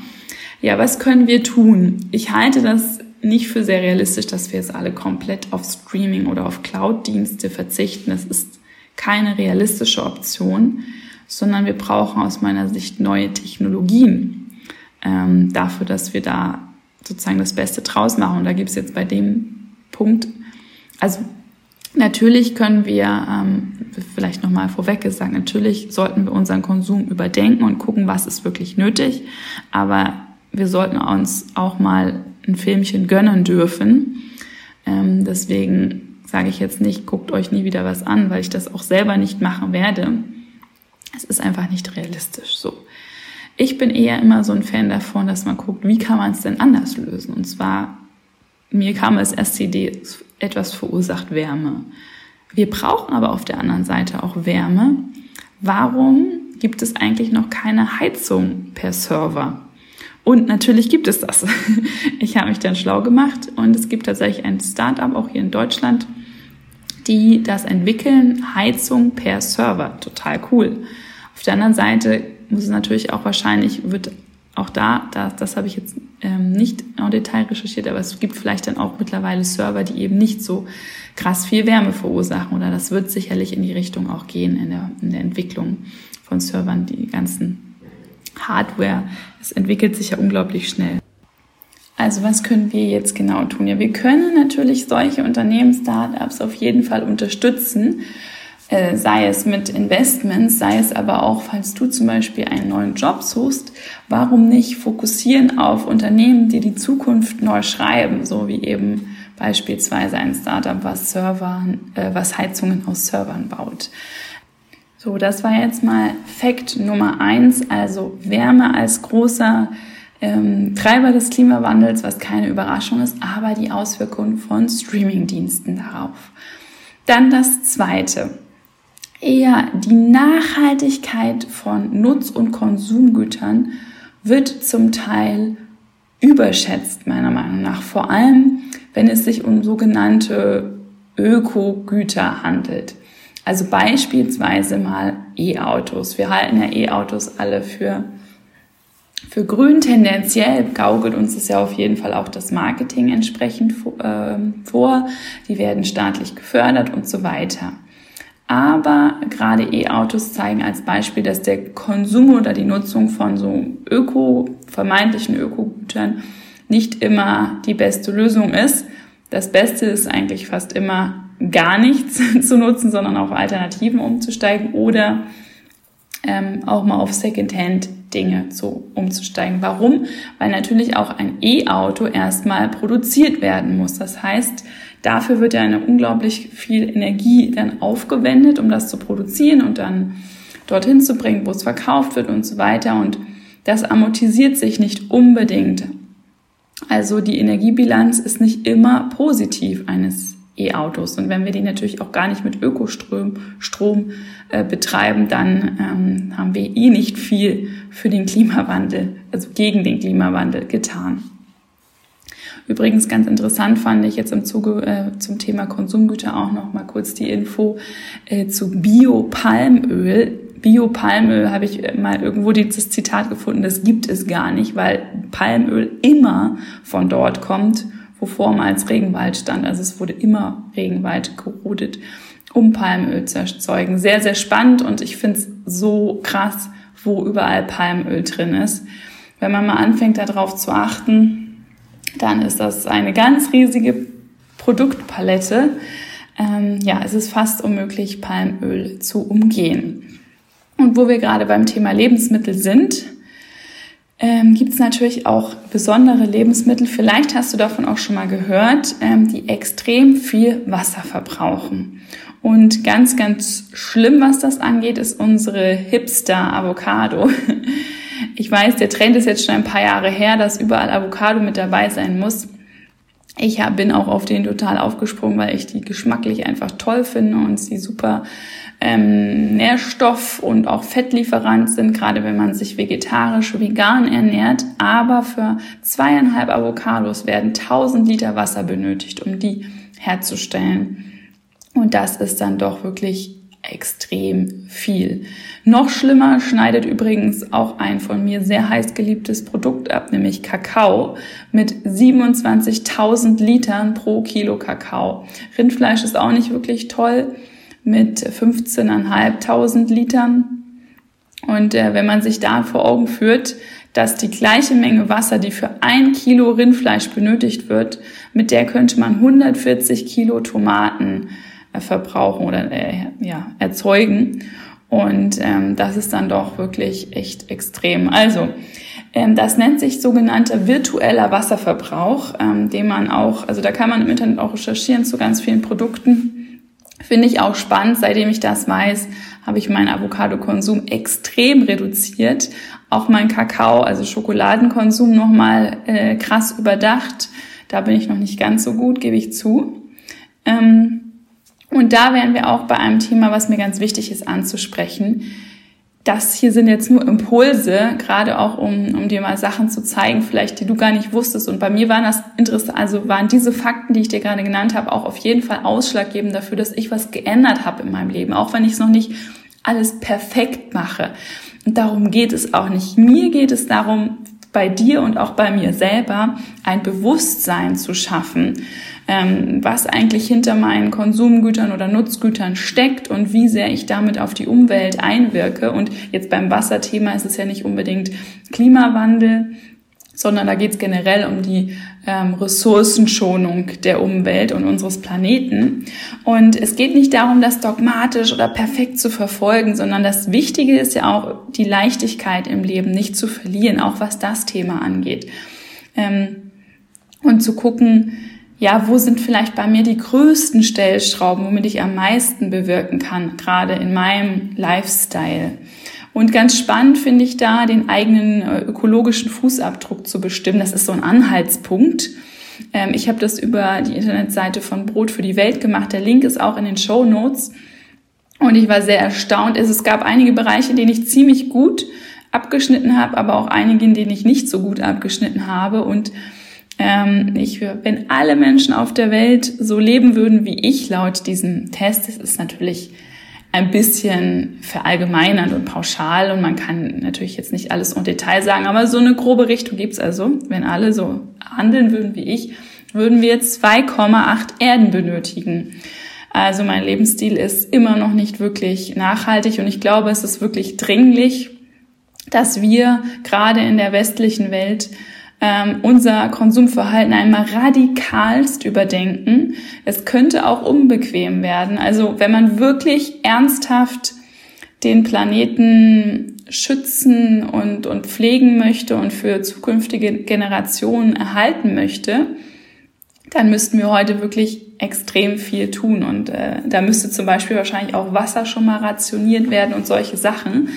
Ja, was können wir tun? Ich halte das nicht für sehr realistisch, dass wir jetzt alle komplett auf Streaming oder auf Cloud-Dienste verzichten. Das ist keine realistische Option, sondern wir brauchen aus meiner Sicht neue Technologien ähm, dafür, dass wir da sozusagen das Beste draus machen. Und da gibt es jetzt bei dem Punkt, also natürlich können wir, ähm, vielleicht nochmal vorweg gesagt, natürlich sollten wir unseren Konsum überdenken und gucken, was ist wirklich nötig, aber wir sollten uns auch mal ein Filmchen gönnen dürfen. Ähm, deswegen sage ich jetzt nicht, guckt euch nie wieder was an, weil ich das auch selber nicht machen werde. Es ist einfach nicht realistisch so. Ich bin eher immer so ein Fan davon, dass man guckt, wie kann man es denn anders lösen? Und zwar, mir kam es SCD, etwas verursacht Wärme. Wir brauchen aber auf der anderen Seite auch Wärme. Warum gibt es eigentlich noch keine Heizung per Server? Und natürlich gibt es das. Ich habe mich dann schlau gemacht und es gibt tatsächlich ein Startup auch hier in Deutschland, die das entwickeln, Heizung per Server. Total cool. Auf der anderen Seite muss es natürlich auch wahrscheinlich, wird auch da, da das habe ich jetzt ähm, nicht en Detail recherchiert, aber es gibt vielleicht dann auch mittlerweile Server, die eben nicht so krass viel Wärme verursachen. Oder das wird sicherlich in die Richtung auch gehen in der, in der Entwicklung von Servern, die ganzen Hardware. Es entwickelt sich ja unglaublich schnell. Also was können wir jetzt genau tun? Ja, wir können natürlich solche Unternehmen, Startups auf jeden Fall unterstützen, äh, sei es mit Investments, sei es aber auch, falls du zum Beispiel einen neuen Job suchst, warum nicht fokussieren auf Unternehmen, die die Zukunft neu schreiben, so wie eben beispielsweise ein Startup, was Servern, äh, was Heizungen aus Servern baut. So, das war jetzt mal Fakt Nummer eins, also Wärme als großer ähm, Treiber des Klimawandels, was keine Überraschung ist, aber die Auswirkungen von Streamingdiensten darauf. Dann das Zweite. Eher die Nachhaltigkeit von Nutz- und Konsumgütern wird zum Teil überschätzt, meiner Meinung nach. Vor allem, wenn es sich um sogenannte Ökogüter handelt. Also beispielsweise mal E-Autos. Wir halten ja E-Autos alle für, für grün tendenziell, gaukelt uns das ja auf jeden Fall auch das Marketing entsprechend äh, vor. Die werden staatlich gefördert und so weiter. Aber gerade E-Autos zeigen als Beispiel, dass der Konsum oder die Nutzung von so Öko, vermeintlichen Ökogütern nicht immer die beste Lösung ist. Das Beste ist eigentlich fast immer gar nichts zu nutzen, sondern auf Alternativen umzusteigen oder ähm, auch mal auf Secondhand Dinge zu umzusteigen. Warum? Weil natürlich auch ein E-Auto erstmal produziert werden muss. Das heißt, dafür wird ja eine unglaublich viel Energie dann aufgewendet, um das zu produzieren und dann dorthin zu bringen, wo es verkauft wird und so weiter. Und das amortisiert sich nicht unbedingt. Also die Energiebilanz ist nicht immer positiv eines E-Autos. Und wenn wir die natürlich auch gar nicht mit Ökostrom Strom, äh, betreiben, dann ähm, haben wir eh nicht viel für den Klimawandel, also gegen den Klimawandel getan. Übrigens ganz interessant fand ich jetzt im Zuge äh, zum Thema Konsumgüter auch noch mal kurz die Info äh, zu Biopalmöl. Biopalmöl habe ich mal irgendwo dieses Zitat gefunden, das gibt es gar nicht, weil Palmöl immer von dort kommt wo vormals Regenwald stand. Also es wurde immer Regenwald gerodet, um Palmöl zu erzeugen. Sehr, sehr spannend und ich finde es so krass, wo überall Palmöl drin ist. Wenn man mal anfängt, darauf zu achten, dann ist das eine ganz riesige Produktpalette. Ähm, ja, es ist fast unmöglich, Palmöl zu umgehen. Und wo wir gerade beim Thema Lebensmittel sind, ähm, gibt es natürlich auch besondere Lebensmittel, vielleicht hast du davon auch schon mal gehört, ähm, die extrem viel Wasser verbrauchen. Und ganz, ganz schlimm, was das angeht, ist unsere Hipster-Avocado. Ich weiß, der Trend ist jetzt schon ein paar Jahre her, dass überall Avocado mit dabei sein muss. Ich bin auch auf den total aufgesprungen, weil ich die geschmacklich einfach toll finde und sie super ähm, Nährstoff- und auch Fettlieferant sind, gerade wenn man sich vegetarisch, vegan ernährt. Aber für zweieinhalb Avocados werden 1000 Liter Wasser benötigt, um die herzustellen. Und das ist dann doch wirklich extrem viel. Noch schlimmer schneidet übrigens auch ein von mir sehr heiß geliebtes Produkt ab, nämlich Kakao mit 27.000 Litern pro Kilo Kakao. Rindfleisch ist auch nicht wirklich toll mit 15.500 Litern. Und äh, wenn man sich da vor Augen führt, dass die gleiche Menge Wasser, die für ein Kilo Rindfleisch benötigt wird, mit der könnte man 140 Kilo Tomaten äh, verbrauchen oder äh, ja, erzeugen. Und ähm, das ist dann doch wirklich echt extrem. Also, ähm, das nennt sich sogenannter virtueller Wasserverbrauch, ähm, den man auch, also da kann man im Internet auch recherchieren zu ganz vielen Produkten. Finde ich auch spannend. Seitdem ich das weiß, habe ich meinen Avocado-Konsum extrem reduziert. Auch mein Kakao, also Schokoladenkonsum nochmal äh, krass überdacht. Da bin ich noch nicht ganz so gut, gebe ich zu. Ähm, und da wären wir auch bei einem Thema, was mir ganz wichtig ist anzusprechen das hier sind jetzt nur Impulse, gerade auch um, um dir mal Sachen zu zeigen, vielleicht die du gar nicht wusstest. Und bei mir waren das interessant, also waren diese Fakten, die ich dir gerade genannt habe, auch auf jeden Fall ausschlaggebend dafür, dass ich was geändert habe in meinem Leben, auch wenn ich es noch nicht alles perfekt mache. Und darum geht es auch nicht. Mir geht es darum, bei dir und auch bei mir selber ein Bewusstsein zu schaffen, ähm, was eigentlich hinter meinen Konsumgütern oder Nutzgütern steckt und wie sehr ich damit auf die Umwelt einwirke. Und jetzt beim Wasserthema ist es ja nicht unbedingt Klimawandel, sondern da geht es generell um die ähm, Ressourcenschonung der Umwelt und unseres Planeten. Und es geht nicht darum, das dogmatisch oder perfekt zu verfolgen, sondern das Wichtige ist ja auch, die Leichtigkeit im Leben nicht zu verlieren, auch was das Thema angeht. Ähm, und zu gucken, ja, wo sind vielleicht bei mir die größten Stellschrauben, womit ich am meisten bewirken kann, gerade in meinem Lifestyle. Und ganz spannend finde ich da, den eigenen äh, ökologischen Fußabdruck zu bestimmen. Das ist so ein Anhaltspunkt. Ähm, ich habe das über die Internetseite von Brot für die Welt gemacht. Der Link ist auch in den Show Notes. Und ich war sehr erstaunt. Es gab einige Bereiche, in denen ich ziemlich gut abgeschnitten habe, aber auch einige, in denen ich nicht so gut abgeschnitten habe. Und ähm, ich, wenn alle Menschen auf der Welt so leben würden wie ich laut diesem Test, das ist natürlich ein bisschen verallgemeinert und pauschal und man kann natürlich jetzt nicht alles im Detail sagen, aber so eine grobe Richtung gibt's also. Wenn alle so handeln würden wie ich, würden wir 2,8 Erden benötigen. Also mein Lebensstil ist immer noch nicht wirklich nachhaltig und ich glaube, es ist wirklich dringlich, dass wir gerade in der westlichen Welt ähm, unser Konsumverhalten einmal radikalst überdenken. Es könnte auch unbequem werden. Also wenn man wirklich ernsthaft den Planeten schützen und, und pflegen möchte und für zukünftige Generationen erhalten möchte, dann müssten wir heute wirklich extrem viel tun. Und äh, da müsste zum Beispiel wahrscheinlich auch Wasser schon mal rationiert werden und solche Sachen.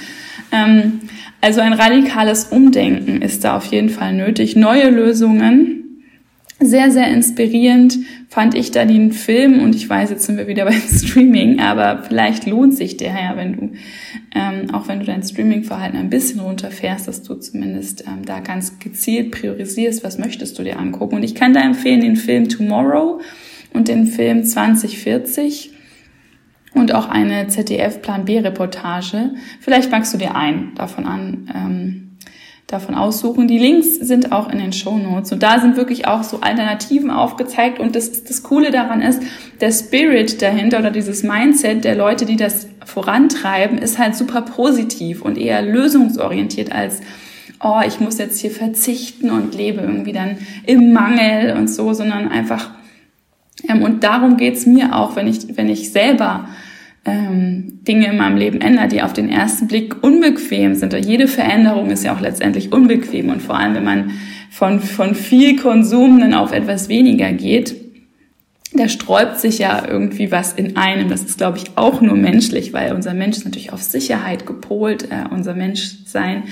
Ähm, also ein radikales Umdenken ist da auf jeden Fall nötig. Neue Lösungen. Sehr, sehr inspirierend fand ich da den Film und ich weiß, jetzt sind wir wieder beim Streaming, aber vielleicht lohnt sich der ja, wenn du, ähm, auch wenn du dein Streaming-Verhalten ein bisschen runterfährst, dass du zumindest ähm, da ganz gezielt priorisierst, was möchtest du dir angucken. Und ich kann da empfehlen den Film Tomorrow und den Film 2040 und auch eine ZDF-Plan B-Reportage. Vielleicht magst du dir einen davon an, ähm, davon aussuchen. Die Links sind auch in den Show Notes und da sind wirklich auch so Alternativen aufgezeigt und das, das Coole daran ist, der Spirit dahinter oder dieses Mindset der Leute, die das vorantreiben, ist halt super positiv und eher lösungsorientiert als oh, ich muss jetzt hier verzichten und lebe irgendwie dann im Mangel und so, sondern einfach ähm, und darum geht's mir auch, wenn ich, wenn ich selber ähm, Dinge in meinem Leben ändere, die auf den ersten Blick unbequem sind. Und jede Veränderung ist ja auch letztendlich unbequem. Und vor allem, wenn man von, von viel Konsum dann auf etwas weniger geht, da sträubt sich ja irgendwie was in einem. Das ist, glaube ich, auch nur menschlich, weil unser Mensch ist natürlich auf Sicherheit gepolt, äh, unser Menschsein.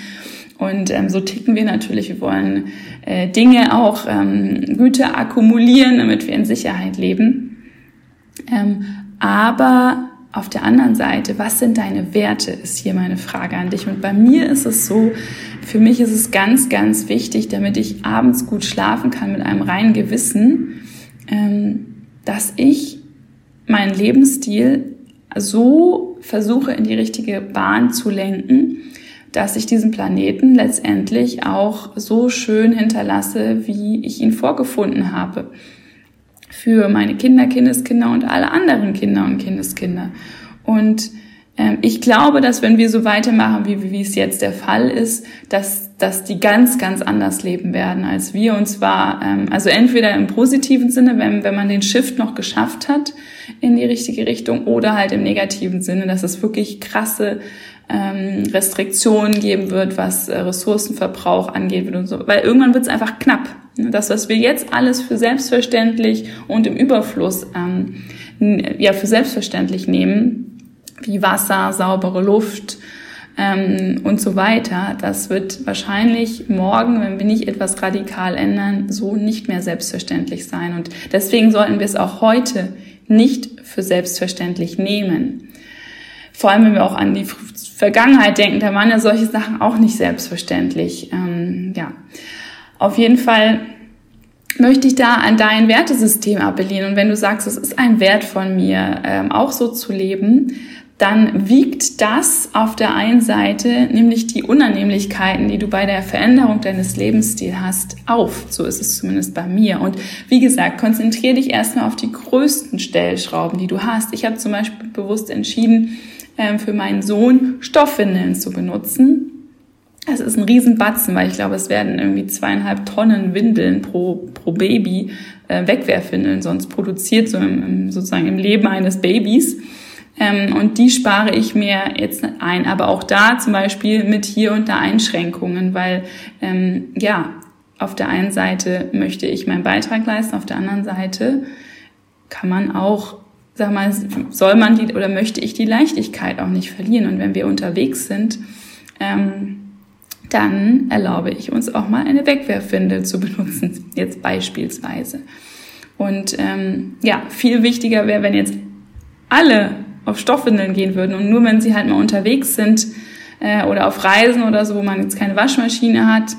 Und ähm, so ticken wir natürlich. Wir wollen äh, Dinge auch ähm, Güter akkumulieren, damit wir in Sicherheit leben. Ähm, aber auf der anderen Seite, was sind deine Werte, ist hier meine Frage an dich. Und bei mir ist es so, für mich ist es ganz, ganz wichtig, damit ich abends gut schlafen kann mit einem reinen Gewissen, ähm, dass ich meinen Lebensstil so versuche in die richtige Bahn zu lenken, dass ich diesen Planeten letztendlich auch so schön hinterlasse, wie ich ihn vorgefunden habe. Für meine Kinder, Kindeskinder und alle anderen Kinder und Kindeskinder. Und ähm, ich glaube, dass wenn wir so weitermachen, wie, wie es jetzt der Fall ist, dass, dass die ganz, ganz anders leben werden als wir. Und zwar, ähm, also entweder im positiven Sinne, wenn, wenn man den Shift noch geschafft hat in die richtige Richtung, oder halt im negativen Sinne, dass es wirklich krasse ähm, Restriktionen geben wird, was äh, Ressourcenverbrauch angeht und so. Weil irgendwann wird es einfach knapp. Das, was wir jetzt alles für selbstverständlich und im Überfluss ähm, ja für selbstverständlich nehmen, wie Wasser, saubere Luft ähm, und so weiter, das wird wahrscheinlich morgen, wenn wir nicht etwas radikal ändern, so nicht mehr selbstverständlich sein. Und deswegen sollten wir es auch heute nicht für selbstverständlich nehmen. Vor allem, wenn wir auch an die Vergangenheit denken, da waren ja solche Sachen auch nicht selbstverständlich. Ähm, ja, auf jeden Fall möchte ich da an dein Wertesystem appellieren. Und wenn du sagst, es ist ein Wert von mir, ähm, auch so zu leben, dann wiegt das auf der einen Seite nämlich die Unannehmlichkeiten, die du bei der Veränderung deines Lebensstils hast, auf. So ist es zumindest bei mir. Und wie gesagt, konzentriere dich erstmal auf die größten Stellschrauben, die du hast. Ich habe zum Beispiel bewusst entschieden, für meinen Sohn Stoffwindeln zu benutzen. Das ist ein Riesenbatzen, weil ich glaube, es werden irgendwie zweieinhalb Tonnen Windeln pro, pro Baby äh, Wegwerfwindeln sonst produziert, so im, im, sozusagen im Leben eines Babys. Ähm, und die spare ich mir jetzt ein. Aber auch da zum Beispiel mit hier und da Einschränkungen, weil ähm, ja, auf der einen Seite möchte ich meinen Beitrag leisten, auf der anderen Seite kann man auch sag mal, soll man die oder möchte ich die Leichtigkeit auch nicht verlieren? Und wenn wir unterwegs sind, ähm, dann erlaube ich uns auch mal eine Wegwerfwindel zu benutzen, jetzt beispielsweise. Und ähm, ja, viel wichtiger wäre, wenn jetzt alle auf Stoffwindeln gehen würden und nur wenn sie halt mal unterwegs sind äh, oder auf Reisen oder so, wo man jetzt keine Waschmaschine hat,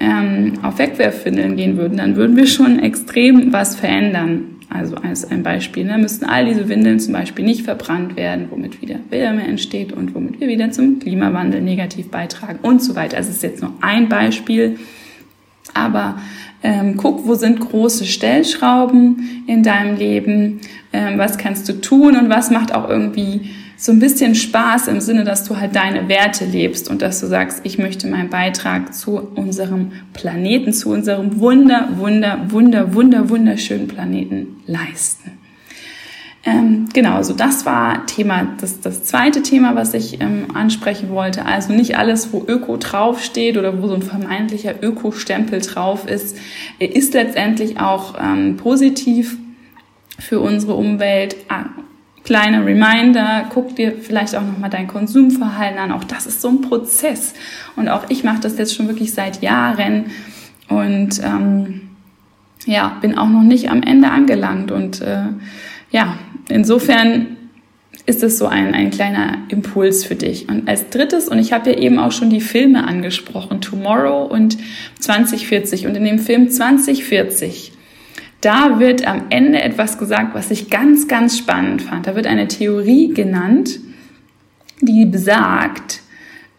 ähm, auf Wegwerfwindeln gehen würden, dann würden wir schon extrem was verändern. Also als ein Beispiel, da ne, müssten all diese Windeln zum Beispiel nicht verbrannt werden, womit wieder Wärme entsteht und womit wir wieder zum Klimawandel negativ beitragen und so weiter. Also es ist jetzt nur ein Beispiel, aber ähm, guck, wo sind große Stellschrauben in deinem Leben, ähm, was kannst du tun und was macht auch irgendwie so ein bisschen Spaß im Sinne, dass du halt deine Werte lebst und dass du sagst, ich möchte meinen Beitrag zu unserem Planeten, zu unserem wunder, wunder, wunder, wunder, wunderschönen Planeten leisten. Ähm, genau, so das war Thema, das, das zweite Thema, was ich ähm, ansprechen wollte. Also nicht alles, wo Öko draufsteht oder wo so ein vermeintlicher Öko-Stempel drauf ist, ist letztendlich auch ähm, positiv für unsere Umwelt kleiner Reminder, guck dir vielleicht auch nochmal dein Konsumverhalten an. Auch das ist so ein Prozess. Und auch ich mache das jetzt schon wirklich seit Jahren und ähm, ja, bin auch noch nicht am Ende angelangt. Und äh, ja, insofern ist es so ein, ein kleiner Impuls für dich. Und als drittes, und ich habe ja eben auch schon die Filme angesprochen, Tomorrow und 2040. Und in dem Film 2040 da wird am Ende etwas gesagt, was ich ganz, ganz spannend fand. Da wird eine Theorie genannt, die besagt,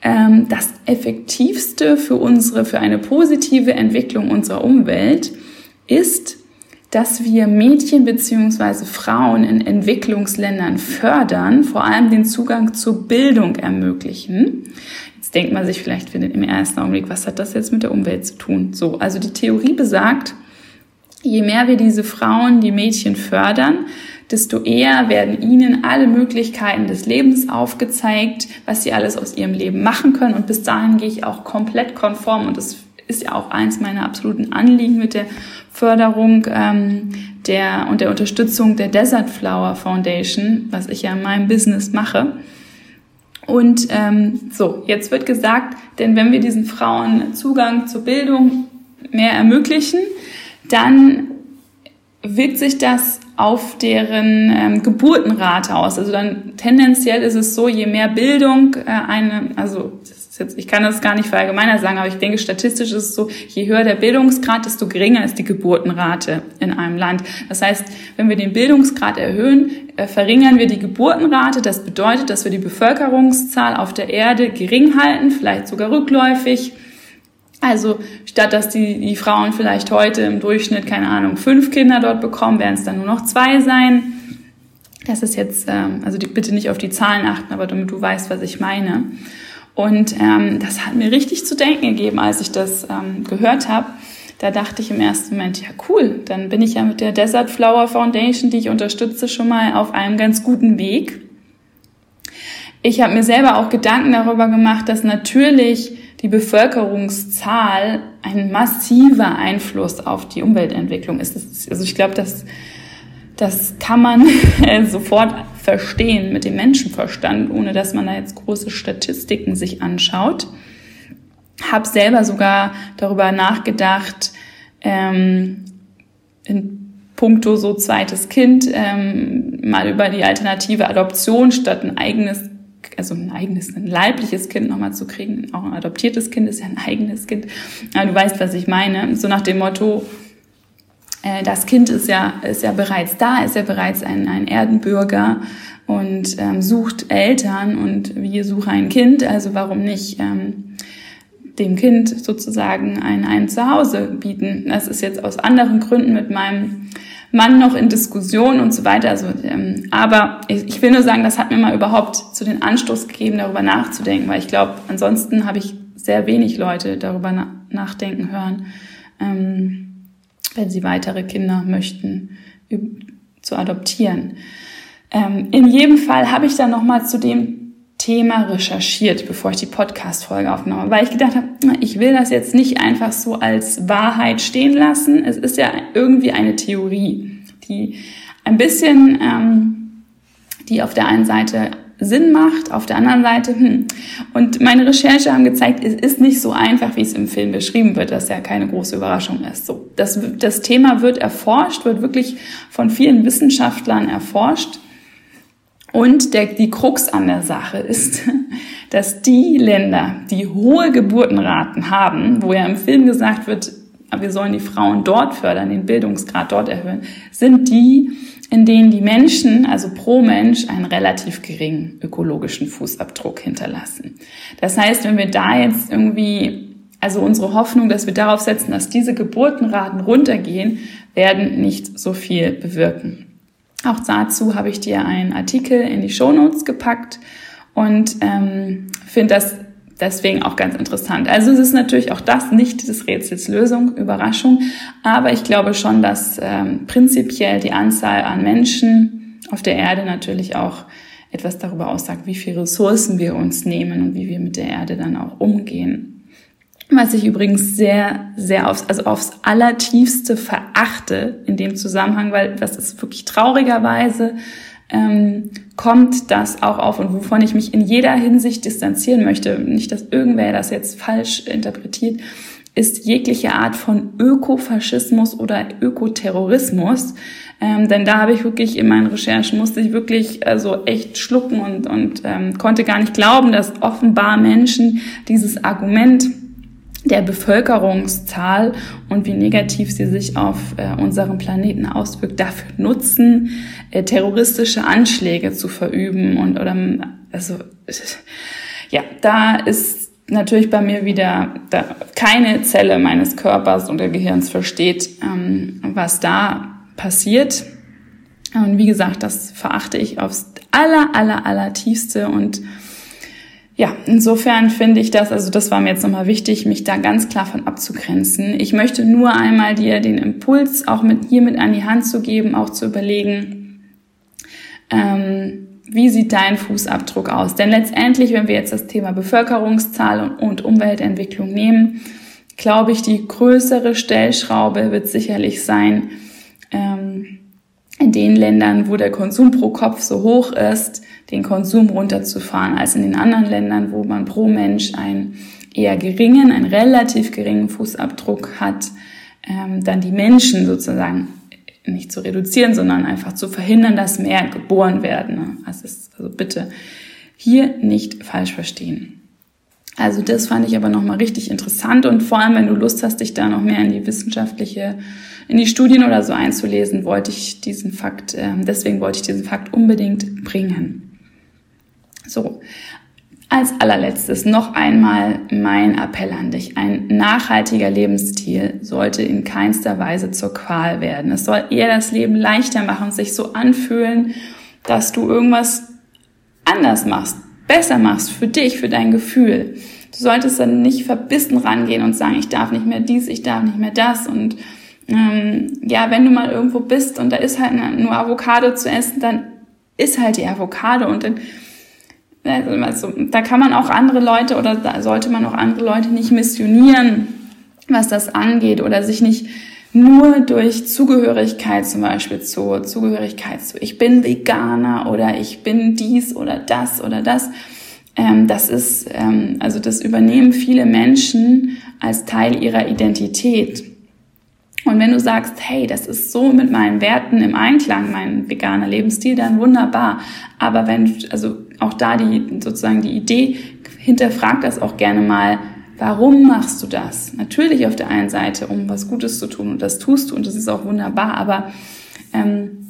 ähm, das Effektivste für unsere, für eine positive Entwicklung unserer Umwelt ist, dass wir Mädchen beziehungsweise Frauen in Entwicklungsländern fördern, vor allem den Zugang zur Bildung ermöglichen. Jetzt denkt man sich vielleicht im ersten Augenblick, was hat das jetzt mit der Umwelt zu tun? So, also die Theorie besagt, je mehr wir diese Frauen, die Mädchen fördern, desto eher werden ihnen alle Möglichkeiten des Lebens aufgezeigt, was sie alles aus ihrem Leben machen können. Und bis dahin gehe ich auch komplett konform. Und das ist ja auch eins meiner absoluten Anliegen mit der Förderung ähm, der und der Unterstützung der Desert Flower Foundation, was ich ja in meinem Business mache. Und ähm, so, jetzt wird gesagt, denn wenn wir diesen Frauen Zugang zur Bildung mehr ermöglichen, dann wirkt sich das auf deren ähm, Geburtenrate aus. Also dann tendenziell ist es so, je mehr Bildung äh, eine, also jetzt, ich kann das gar nicht verallgemeiner sagen, aber ich denke statistisch ist es so, je höher der Bildungsgrad, desto geringer ist die Geburtenrate in einem Land. Das heißt, wenn wir den Bildungsgrad erhöhen, äh, verringern wir die Geburtenrate. Das bedeutet, dass wir die Bevölkerungszahl auf der Erde gering halten, vielleicht sogar rückläufig also statt dass die, die Frauen vielleicht heute im Durchschnitt, keine Ahnung, fünf Kinder dort bekommen, werden es dann nur noch zwei sein. Das ist jetzt, ähm, also die, bitte nicht auf die Zahlen achten, aber damit du weißt, was ich meine. Und ähm, das hat mir richtig zu denken gegeben, als ich das ähm, gehört habe. Da dachte ich im ersten Moment, ja cool, dann bin ich ja mit der Desert Flower Foundation, die ich unterstütze, schon mal auf einem ganz guten Weg. Ich habe mir selber auch Gedanken darüber gemacht, dass natürlich die Bevölkerungszahl ein massiver Einfluss auf die Umweltentwicklung ist. Also ich glaube, das, das kann man sofort verstehen mit dem Menschenverstand, ohne dass man da jetzt große Statistiken sich anschaut. Hab selber sogar darüber nachgedacht, ähm, in puncto so zweites Kind, ähm, mal über die alternative Adoption statt ein eigenes also ein eigenes, ein leibliches Kind nochmal zu kriegen. Auch ein adoptiertes Kind ist ja ein eigenes Kind. Aber du weißt, was ich meine. So nach dem Motto, äh, das Kind ist ja, ist ja bereits da, ist ja bereits ein, ein Erdenbürger und ähm, sucht Eltern und wir suchen ein Kind. Also warum nicht ähm, dem Kind sozusagen ein, ein Zuhause bieten? Das ist jetzt aus anderen Gründen mit meinem Mann noch in Diskussion und so weiter. Also, ähm, aber ich, ich will nur sagen, das hat mir mal überhaupt zu den Anstoß gegeben, darüber nachzudenken, weil ich glaube, ansonsten habe ich sehr wenig Leute darüber na nachdenken hören, ähm, wenn sie weitere Kinder möchten zu adoptieren. Ähm, in jedem Fall habe ich dann noch mal zu dem Thema recherchiert, bevor ich die Podcast-Folge habe, weil ich gedacht habe, ich will das jetzt nicht einfach so als Wahrheit stehen lassen. Es ist ja irgendwie eine Theorie, die ein bisschen, ähm, die auf der einen Seite Sinn macht, auf der anderen Seite, hm. Und meine Recherche haben gezeigt, es ist nicht so einfach, wie es im Film beschrieben wird, dass ja keine große Überraschung ist. So, das, das Thema wird erforscht, wird wirklich von vielen Wissenschaftlern erforscht. Und der, die Krux an der Sache ist, dass die Länder, die hohe Geburtenraten haben, wo ja im Film gesagt wird, wir sollen die Frauen dort fördern, den Bildungsgrad dort erhöhen, sind die, in denen die Menschen, also pro Mensch, einen relativ geringen ökologischen Fußabdruck hinterlassen. Das heißt, wenn wir da jetzt irgendwie, also unsere Hoffnung, dass wir darauf setzen, dass diese Geburtenraten runtergehen, werden nicht so viel bewirken. Auch dazu habe ich dir einen Artikel in die Show Notes gepackt und ähm, finde das deswegen auch ganz interessant. Also es ist natürlich auch das nicht des Rätsels Lösung, Überraschung, aber ich glaube schon, dass ähm, prinzipiell die Anzahl an Menschen auf der Erde natürlich auch etwas darüber aussagt, wie viele Ressourcen wir uns nehmen und wie wir mit der Erde dann auch umgehen. Was ich übrigens sehr, sehr aufs, also aufs allertiefste verachte in dem Zusammenhang, weil das ist wirklich traurigerweise ähm, kommt das auch auf und wovon ich mich in jeder Hinsicht distanzieren möchte, nicht, dass irgendwer das jetzt falsch interpretiert, ist jegliche Art von Ökofaschismus oder Ökoterrorismus. Ähm, denn da habe ich wirklich in meinen Recherchen musste ich wirklich also echt schlucken und, und ähm, konnte gar nicht glauben, dass offenbar Menschen dieses Argument der Bevölkerungszahl und wie negativ sie sich auf äh, unserem Planeten auswirkt, dafür nutzen, äh, terroristische Anschläge zu verüben und oder also ja, da ist natürlich bei mir wieder da, keine Zelle meines Körpers oder Gehirns versteht, ähm, was da passiert. Und wie gesagt, das verachte ich aufs aller, aller, aller tiefste und ja, insofern finde ich das, also das war mir jetzt nochmal wichtig, mich da ganz klar von abzugrenzen. Ich möchte nur einmal dir den Impuls auch mit hier mit an die Hand zu geben, auch zu überlegen, ähm, wie sieht dein Fußabdruck aus? Denn letztendlich, wenn wir jetzt das Thema Bevölkerungszahl und, Umweltentwicklung nehmen, glaube ich, die größere Stellschraube wird sicherlich sein, ähm, in den Ländern, wo der Konsum pro Kopf so hoch ist, den Konsum runterzufahren, als in den anderen Ländern, wo man pro Mensch einen eher geringen, einen relativ geringen Fußabdruck hat, ähm, dann die Menschen sozusagen nicht zu reduzieren, sondern einfach zu verhindern, dass mehr geboren werden. Also, also bitte hier nicht falsch verstehen. Also das fand ich aber nochmal richtig interessant und vor allem, wenn du Lust hast, dich da noch mehr in die wissenschaftliche, in die Studien oder so einzulesen, wollte ich diesen Fakt, äh, deswegen wollte ich diesen Fakt unbedingt bringen. So, als allerletztes noch einmal mein Appell an dich. Ein nachhaltiger Lebensstil sollte in keinster Weise zur Qual werden. Es soll eher das Leben leichter machen, sich so anfühlen, dass du irgendwas anders machst, besser machst für dich, für dein Gefühl. Du solltest dann nicht verbissen rangehen und sagen, ich darf nicht mehr dies, ich darf nicht mehr das und ähm, ja, wenn du mal irgendwo bist und da ist halt nur Avocado zu essen, dann ist halt die Avocado und dann also, da kann man auch andere Leute oder da sollte man auch andere Leute nicht missionieren, was das angeht oder sich nicht nur durch Zugehörigkeit zum Beispiel zu, Zugehörigkeit zu, ich bin Veganer oder ich bin dies oder das oder das. Ähm, das ist, ähm, also das übernehmen viele Menschen als Teil ihrer Identität. Und wenn du sagst, hey, das ist so mit meinen Werten im Einklang, mein veganer Lebensstil, dann wunderbar. Aber wenn, also auch da die, sozusagen die Idee, hinterfrag das auch gerne mal, warum machst du das? Natürlich auf der einen Seite, um was Gutes zu tun und das tust du und das ist auch wunderbar, aber ähm,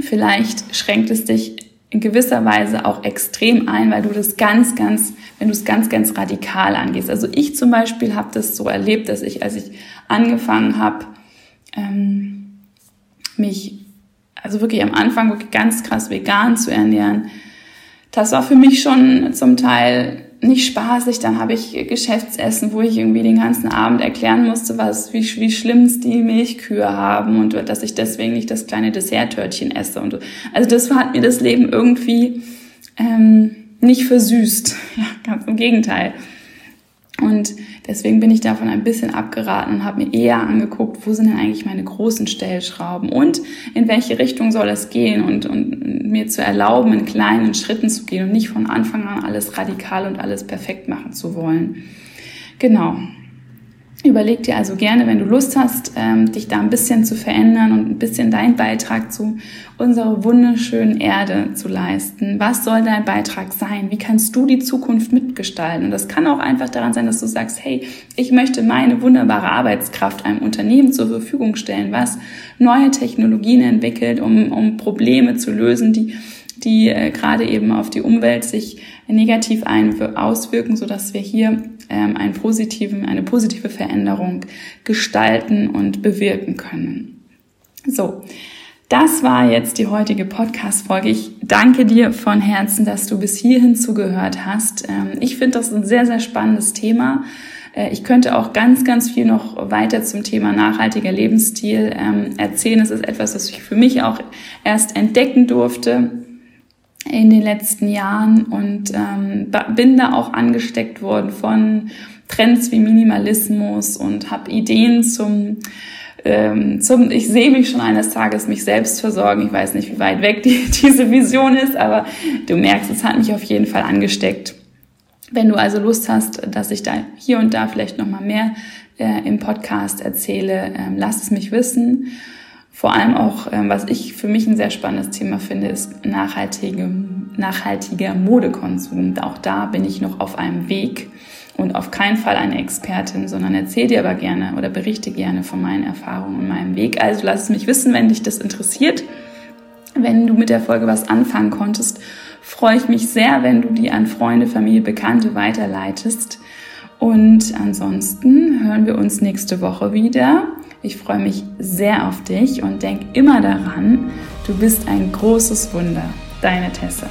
vielleicht schränkt es dich in gewisser Weise auch extrem ein, weil du das ganz, ganz, wenn du es ganz, ganz radikal angehst. Also ich zum Beispiel habe das so erlebt, dass ich, als ich angefangen habe, ähm, mich also wirklich am Anfang wirklich ganz krass vegan zu ernähren, das war für mich schon zum Teil nicht spaßig. Dann habe ich Geschäftsessen, wo ich irgendwie den ganzen Abend erklären musste, was, wie, wie schlimm es die Milchkühe haben und dass ich deswegen nicht das kleine Desserttörtchen esse. Und also das hat mir das Leben irgendwie ähm, nicht versüßt. Ja, ganz im Gegenteil. Und deswegen bin ich davon ein bisschen abgeraten und habe mir eher angeguckt, wo sind denn eigentlich meine großen Stellschrauben und in welche Richtung soll es gehen und, und mir zu erlauben, in kleinen Schritten zu gehen und nicht von Anfang an alles radikal und alles perfekt machen zu wollen. Genau. Überleg dir also gerne, wenn du Lust hast, ähm, dich da ein bisschen zu verändern und ein bisschen deinen Beitrag zu unserer wunderschönen Erde zu leisten. Was soll dein Beitrag sein? Wie kannst du die Zukunft mitgestalten? Und das kann auch einfach daran sein, dass du sagst, hey, ich möchte meine wunderbare Arbeitskraft einem Unternehmen zur Verfügung stellen, was neue Technologien entwickelt, um, um Probleme zu lösen, die die äh, gerade eben auf die Umwelt sich negativ auswirken, so dass wir hier ähm, einen positiven, eine positive Veränderung gestalten und bewirken können. So. Das war jetzt die heutige Podcast-Folge. Ich danke dir von Herzen, dass du bis hierhin zugehört hast. Ähm, ich finde das ein sehr, sehr spannendes Thema. Äh, ich könnte auch ganz, ganz viel noch weiter zum Thema nachhaltiger Lebensstil ähm, erzählen. Es ist etwas, das ich für mich auch erst entdecken durfte in den letzten Jahren und ähm, bin da auch angesteckt worden von Trends wie Minimalismus und habe Ideen zum ähm, zum ich sehe mich schon eines Tages mich selbst versorgen. Ich weiß nicht, wie weit weg die, diese Vision ist, aber du merkst, es hat mich auf jeden Fall angesteckt. Wenn du also Lust hast, dass ich da hier und da vielleicht noch mal mehr äh, im Podcast erzähle, ähm, lass es mich wissen. Vor allem auch, ähm, was ich für mich ein sehr spannendes Thema finde, ist nachhaltige, nachhaltiger Modekonsum. Auch da bin ich noch auf einem Weg und auf keinen Fall eine Expertin, sondern erzähle dir aber gerne oder berichte gerne von meinen Erfahrungen und meinem Weg. Also lass es mich wissen, wenn dich das interessiert. Wenn du mit der Folge was anfangen konntest, freue ich mich sehr, wenn du die an Freunde, Familie, Bekannte weiterleitest. Und ansonsten hören wir uns nächste Woche wieder. Ich freue mich sehr auf dich und denk immer daran, du bist ein großes Wunder. Deine Tessa.